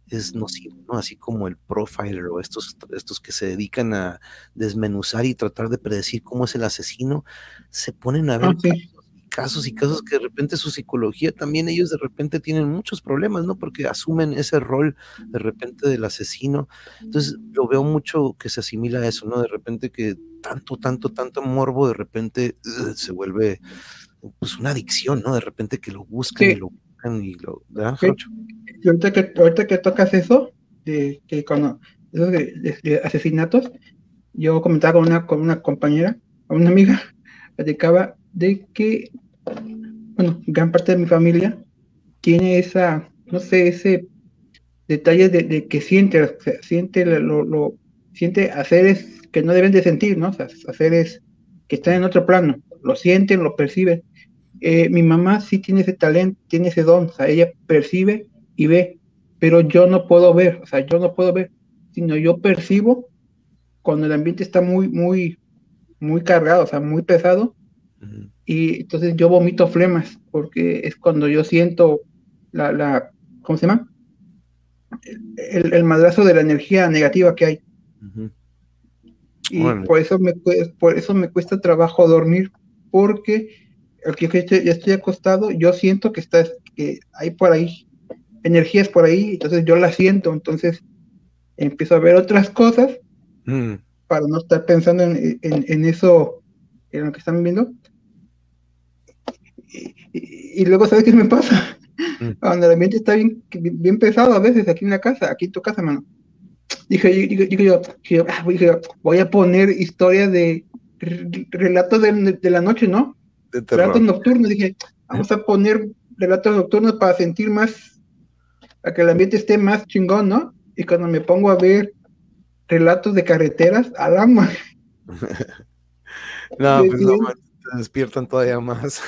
es nocivo, ¿no? Así como el profiler o estos, estos que se dedican a desmenuzar y tratar de predecir cómo es el asesino, se ponen a ver casos y casos que de repente su psicología también ellos de repente tienen muchos problemas, ¿no? Porque asumen ese rol de repente del asesino. Entonces lo veo mucho que se asimila a eso, ¿no? De repente que tanto, tanto, tanto morbo de repente se vuelve pues una adicción, ¿no? De repente que lo buscan y lo buscan y lo... ahorita, que, ahorita que tocas eso, de que cuando esos de, asesinatos, yo comentaba con una, con una compañera, una amiga, platicaba de que, bueno, gran parte de mi familia tiene esa, no sé, ese detalle de, que siente, siente lo, siente que no deben de sentir, ¿no? O sea, que están en otro plano, lo sienten, lo perciben. Eh, mi mamá sí tiene ese talento, tiene ese don, o sea, ella percibe y ve, pero yo no puedo ver, o sea, yo no puedo ver, sino yo percibo cuando el ambiente está muy, muy, muy cargado, o sea, muy pesado, y entonces yo vomito flemas, porque es cuando yo siento la, la ¿cómo se llama? El, el madrazo de la energía negativa que hay. Y por eso me por eso me cuesta trabajo dormir, porque el que ya estoy acostado, yo siento que está que hay por ahí energías por ahí, entonces yo las siento, entonces empiezo a ver otras cosas mm. para no estar pensando en, en, eso, en lo que están viendo. Y, luego, ¿sabes qué me pasa? Mm. Cuando el ambiente está bien, bien pesado a veces aquí en la casa, aquí en tu casa, mano dije, dije, yo, ah, voy a poner historia de relatos de, de, la noche, ¿no? relatos nocturnos. Dije, vamos a poner relatos nocturnos para sentir más, para que el ambiente esté más chingón, ¿no? Y cuando me pongo a ver relatos de carreteras, alama. no, pues no, te despiertan todavía más.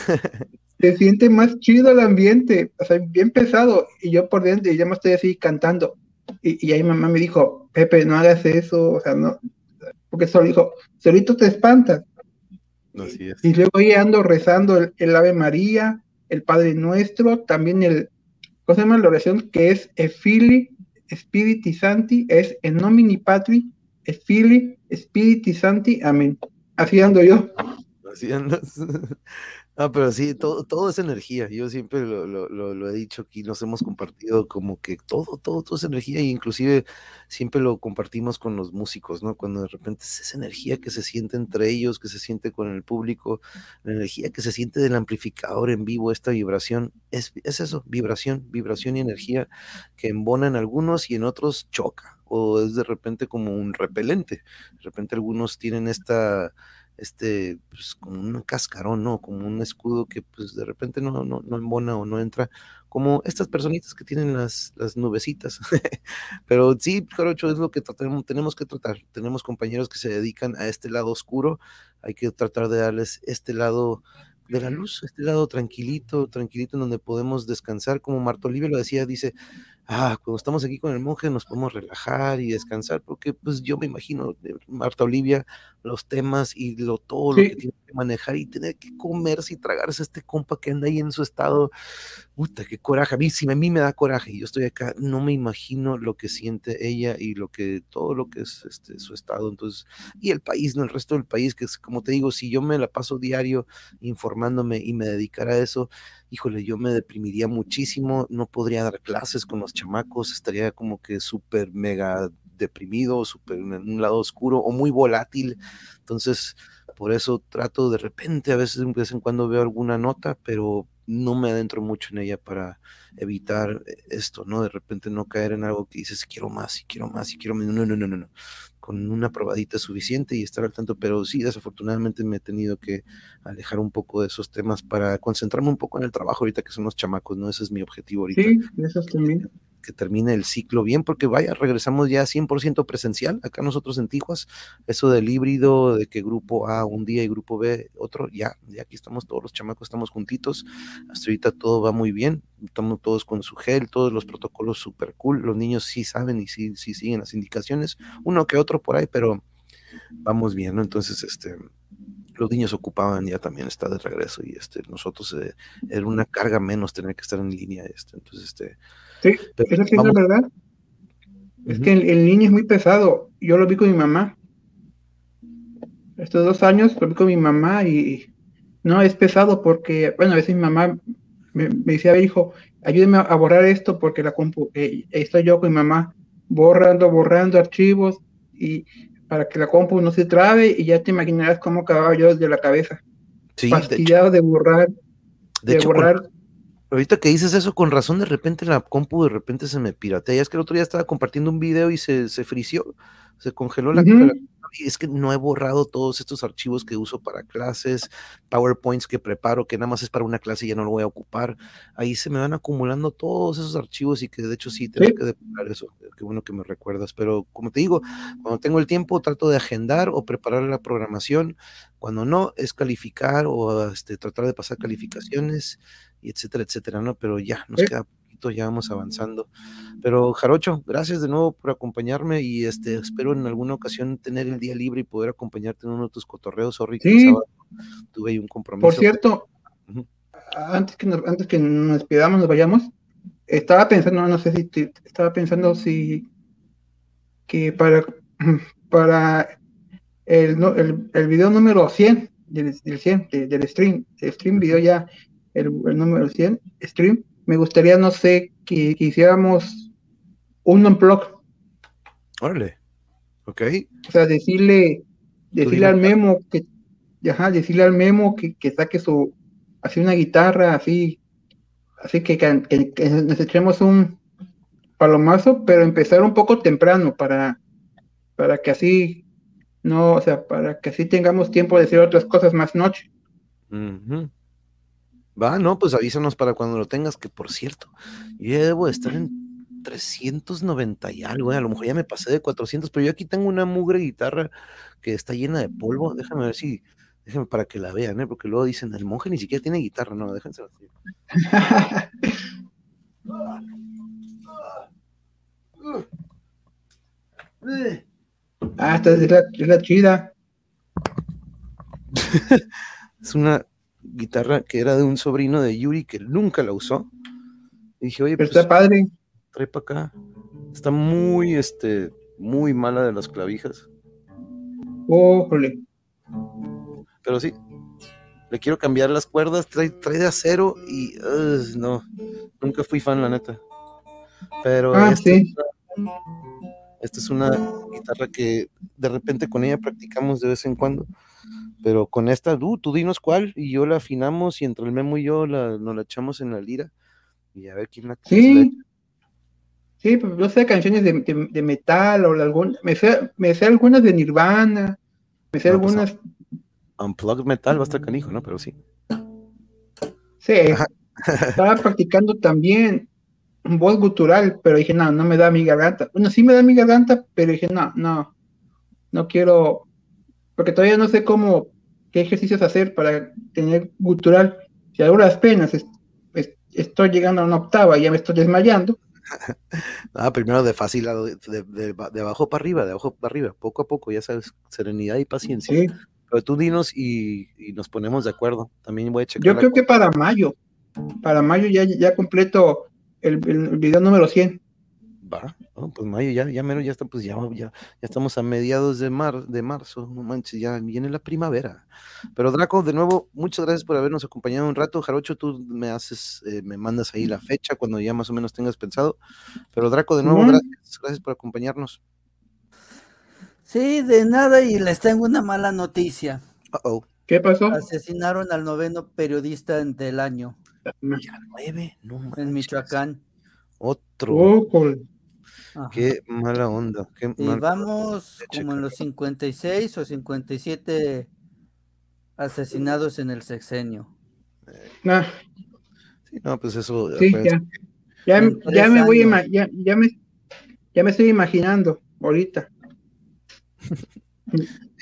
Se siente más chido el ambiente, o sea, bien pesado. Y yo por dentro ya me estoy así cantando. Y, ahí mamá me dijo, Pepe, no hagas eso, o sea, no, porque solo dijo, solito te espantas. Y luego ahí ando rezando el, Ave María, el Padre Nuestro, también el, ¿cómo se llama la oración? Que es Efili Spiriti Santi, es en nomini patri, Efili Spiriti Santi, amén. Así ando yo. Así andas. Ah, pero sí, todo, todo es energía. Yo siempre lo, lo, lo, he dicho aquí, nos hemos compartido como que todo, todo, todo es energía, e inclusive siempre lo compartimos con los músicos, ¿no? Cuando de repente es esa energía que se siente entre ellos, que se siente con el público, la energía que se siente del amplificador en vivo, esta vibración, es, es eso, vibración, vibración y energía que embona en algunos y en otros choca, o es de repente como un repelente. De repente algunos tienen esta este, pues como un cascarón, ¿no? Como un escudo que pues de repente no, no, no embona o no entra, como estas personitas que tienen las, las nubecitas. Pero sí, Jarocho, es lo que tratamos, tenemos que tratar. Tenemos compañeros que se dedican a este lado oscuro, hay que tratar de darles este lado de la luz, este lado tranquilito, tranquilito en donde podemos descansar, como Marto Olivia lo decía, dice, ah, cuando estamos aquí con el monje nos podemos relajar y descansar, porque pues yo me imagino, Marta Olivia, los temas y lo, todo lo que tiene que manejar y tener que comerse y tragarse este compa que anda ahí en su estado, puta, qué coraje, a mí sí, a mí me da coraje, y yo estoy acá, no me imagino lo que siente ella y lo que, todo lo que es este, su estado, entonces, y el país, no el resto del país, que es como te digo, si yo me la paso diario informándome y me dedicara a eso, híjole, yo me deprimiría muchísimo, no podría dar clases con los chamacos, estaría como que súper mega deprimido, súper en un lado oscuro o muy volátil. Entonces, por eso trato de repente, a veces de vez en cuando veo alguna nota, pero no me adentro mucho en ella para evitar esto, ¿no? De repente no caer en algo que dices, quiero más y quiero más y quiero más. No, no, no, no, no con una probadita suficiente y estar al tanto, pero sí, desafortunadamente me he tenido que alejar un poco de esos temas para concentrarme un poco en el trabajo ahorita que son los chamacos, ¿no? Ese es mi objetivo ahorita. Sí, eso también que termine el ciclo bien, porque vaya, regresamos ya 100% presencial acá nosotros en Tijuas, eso del híbrido, de que grupo A un día y grupo B otro, ya, ya aquí estamos todos los chamacos, estamos juntitos, hasta ahorita todo va muy bien, estamos todos con su gel, todos los protocolos súper cool, los niños sí saben y sí, sí siguen las indicaciones, uno que otro por ahí, pero vamos bien, ¿no? Entonces, este, los niños ocupaban ya también está de regreso y este nosotros eh, era una carga menos tener que estar en línea este entonces este Sí, eso sí es verdad. Es que el, niño es muy pesado. Yo lo vi con mi mamá. Estos dos años lo vi con mi mamá y no es pesado porque, bueno, a veces mi mamá me, decía, hijo, ayúdeme a borrar esto porque la compu, eh, estoy yo con mi mamá borrando, borrando archivos y para que la compu no se trabe y ya te imaginarás cómo acababa yo desde la cabeza. Sí, Fastidiado de, borrar, de, borrar Ahorita que dices eso, con razón, de repente la compu de repente se me piratea. Es que el otro día estaba compartiendo un video y se, se frició, se congeló la, es que no he borrado todos estos archivos que uso para clases, PowerPoints que preparo, que nada más es para una clase y ya no lo voy a ocupar. Ahí se me van acumulando todos esos archivos y que de hecho sí tengo que depurar eso. Qué bueno que me recuerdas. Pero como te digo, cuando tengo el tiempo trato de agendar o preparar la programación Cuando no, es calificar o este, tratar de pasar calificaciones, y etcétera, etcétera, ¿no? Pero ya, nos queda poquito, ya vamos avanzando. Pero Jarocho, gracias de nuevo por acompañarme y este espero en alguna ocasión tener el día libre y poder acompañarte en uno de tus cotorreos. Sorry, sí. tuve ahí un compromiso. Por cierto, antes, que nos, antes que nos despidamos, nos vayamos, estaba pensando, no sé si estaba pensando si que para, para el, el, el video número 100 del, del 100, del stream, el stream video ya, el, el, número 100, stream, me gustaría, no sé, que, que hiciéramos un unplug. Órale, ok. O sea, decirle, decirle al Memo que, ajá, decirle al Memo que, que saque su, así una guitarra, así, así que, que, que nos echemos un palomazo, pero empezar un poco temprano para, para que así no, o sea, para que así tengamos tiempo de hacer otras cosas más noche. Va, no, pues avísanos para cuando lo tengas, que por cierto, yo debo estar en 390 y algo, eh, a lo mejor ya me pasé de 400, pero yo aquí tengo una mugre guitarra que está llena de polvo, déjame ver si, déjame para que la vean, ¿eh? porque luego dicen, el monje ni siquiera tiene guitarra, no, déjense así. Ah, esta es la, chida. es una guitarra que era de un sobrino de Yuri que nunca la usó. Y dije, oye, Pero pues, está padre. Trae para acá. Está muy, este, muy mala de las clavijas. Ójole. Pero sí, le quiero cambiar las cuerdas, trae, trae de acero y no, nunca fui fan, la neta. Pero ah, sí. Esta es una guitarra que de repente con ella practicamos de vez en cuando, pero con esta, uh, tú dinos cuál, y yo la afinamos y entre el Memo y yo la, nos la echamos en la lira y a ver quién la Sí, sí, pues yo sé canciones de, metal o algún, me sé, me sé algunas de Nirvana, me sé pues, algunas. unplugged metal va a estar canijo, ¿no? Pero sí. Sí, estaba practicando también voz gutural, pero dije, no, no me da mi garganta. Bueno, sí me da mi garganta, pero dije, no, no, no quiero, porque todavía no sé cómo, qué ejercicios hacer para tener gutural. Si a duras penas estoy llegando a una octava y ya me estoy desmayando. ah, primero de fácil, de, de, abajo para arriba, de abajo para arriba, poco a poco, ya sabes, serenidad y paciencia. Sí. Pero tú dinos y, nos ponemos de acuerdo. También voy a checar. Yo creo que para mayo, para mayo ya, ya completo el, video número 100. Va, pues mayo ya, ya menos, ya está, pues ya, ya, estamos a mediados de mar, de marzo, no manches, ya viene la primavera. Pero Draco, de nuevo, muchas gracias por habernos acompañado un rato. Jarocho, tú me haces, eh, me mandas ahí la fecha cuando ya más o menos tengas pensado. Pero Draco, de nuevo, gracias, gracias por acompañarnos. Sí, de nada, y les tengo una mala noticia. -oh. ¿Qué pasó? Asesinaron al noveno periodista del año. Ya nueve, En Michoacán. Otro. Oh, qué mala onda. Qué y vamos como en los 56 o 57 asesinados en el sexenio. Ah. Sí, no, pues eso. Sí, ya. Ya, ya me voy ya, ya, me, ya me estoy imaginando ahorita.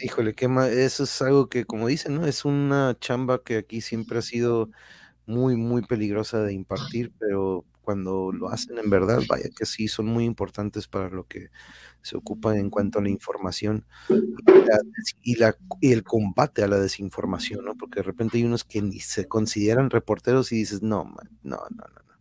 Híjole, qué mal, eso es algo que, como dicen, ¿no? Es una chamba que aquí siempre ha sido muy, muy peligrosa de impartir, pero cuando lo hacen en verdad, vaya que sí, son muy importantes para lo que se ocupa en cuanto a la información y, la, y, el combate a la desinformación, ¿no? Porque de repente hay unos que ni se consideran reporteros y dices, no, no, no, no, no.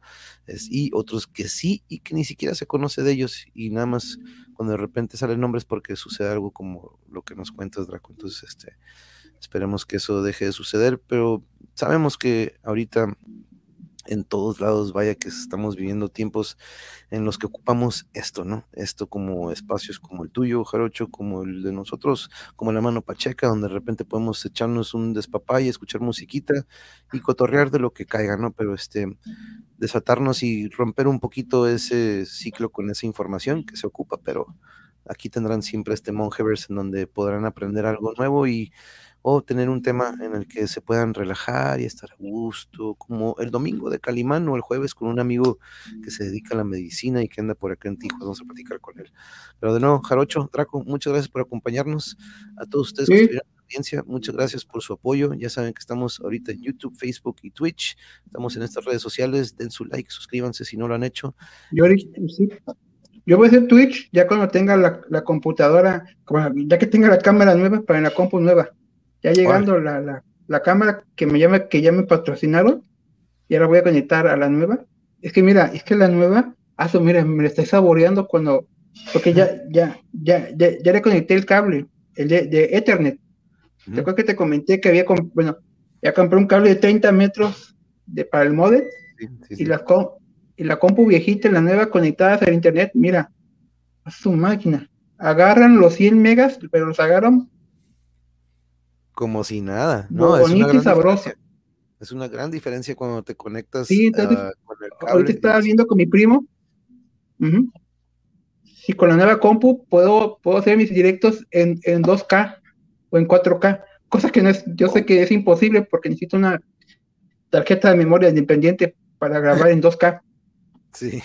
Es, y otros que sí y que ni siquiera se conoce de ellos y nada más cuando de repente salen nombres porque sucede algo como lo que nos cuentas, Draco. Entonces, este, esperemos que eso deje de suceder, pero sabemos que ahorita en todos lados, vaya que estamos viviendo tiempos en los que ocupamos esto, ¿no? Esto como espacios como el tuyo, Jarocho, como el de nosotros, como la mano pacheca, donde de repente podemos echarnos un despapay, escuchar musiquita y cotorrear de lo que caiga, ¿no? Pero este, desatarnos y romper un poquito ese ciclo con esa información que se ocupa, pero aquí tendrán siempre este Mongeverse en donde podrán aprender algo nuevo y o tener un tema en el que se puedan relajar y estar a gusto, como el domingo de Calimán o el jueves con un amigo que se dedica a la medicina y que anda por acá en Tijuana, vamos a platicar con él. Pero de nuevo, Jarocho, Draco, muchas gracias por acompañarnos, a todos ustedes que estuvieron audiencia, muchas gracias por su apoyo. Ya saben que estamos ahorita en YouTube, Facebook y Twitch. Estamos en estas redes sociales. Den su like, suscríbanse si no lo han hecho. Yo, Yo voy a hacer Twitch ya cuando tenga la, computadora, ya que tenga la cámara nueva para la compu nueva. Ya llegando la, la, cámara que me llama, que ya me patrocinaron, y ahora voy a conectar a la nueva. Es que mira, es que la nueva, ah, mira, me la estoy saboreando cuando, porque ya, ya, ya, ya, le conecté el cable, el de, Ethernet. ¿Te acuerdas que te comenté que había, bueno, ya compré un cable de 30 metros de, para el modem y, la, y la compu viejita, la nueva conectada al internet, mira, a su máquina. Agarran los 100 megas, pero los agarran como si nada, ¿no? es una y sabroso. Es una gran diferencia cuando te conectas sí, con el cable. Ahorita estaba viendo con mi primo. Si con la nueva compu puedo, puedo hacer mis directos en, en 2K o en 4K, cosa que no es, yo sé que es imposible porque necesito una tarjeta de memoria independiente para grabar en 2K. Sí,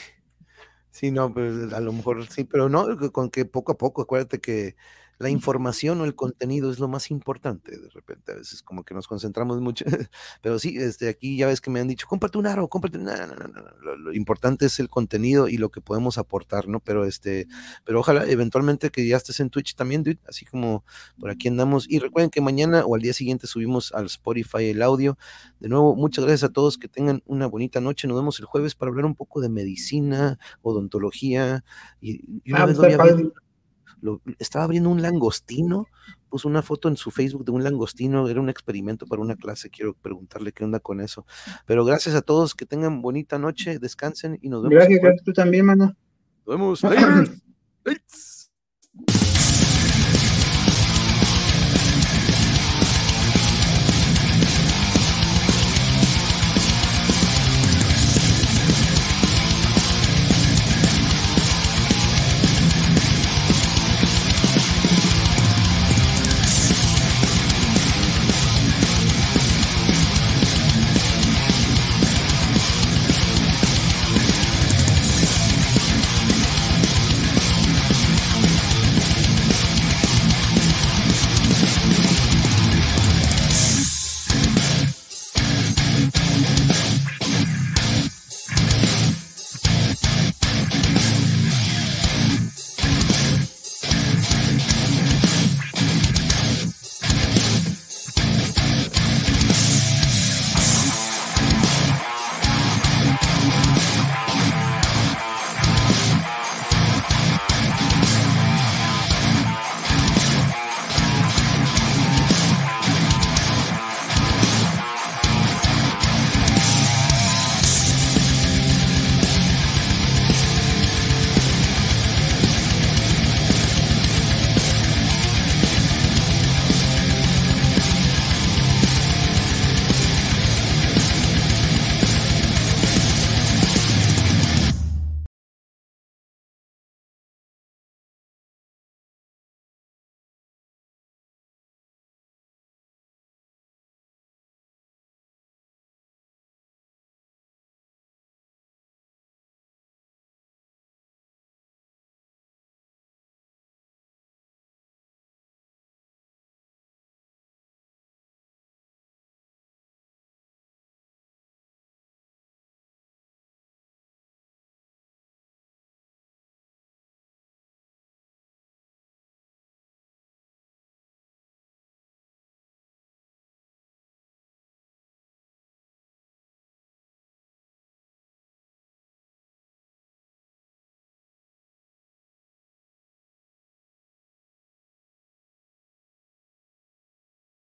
sí, no, pues a lo mejor sí, pero no, con que poco a poco, acuérdate que la información o el contenido es lo más importante de repente. A veces como que nos concentramos mucho, pero sí, este, aquí ya ves que me han dicho, cómprate un aro, cómprate un... No, no, no. Lo, importante es el contenido y lo que podemos aportar, ¿no? Pero este, pero ojalá eventualmente que ya estés en Twitch también, dude, así como por aquí andamos. Y recuerden que mañana o al día siguiente subimos al Spotify el audio. De nuevo, muchas gracias a todos, que tengan una bonita noche. Nos vemos el jueves para hablar un poco de medicina, odontología y, y una ah, vez estaba abriendo un langostino, puso una foto en su Facebook de un langostino, era un experimento para una clase, quiero preguntarle qué onda con eso. Pero gracias a todos, que tengan bonita noche, descansen y nos vemos. Gracias, gracias tú también, mano. Nos vemos.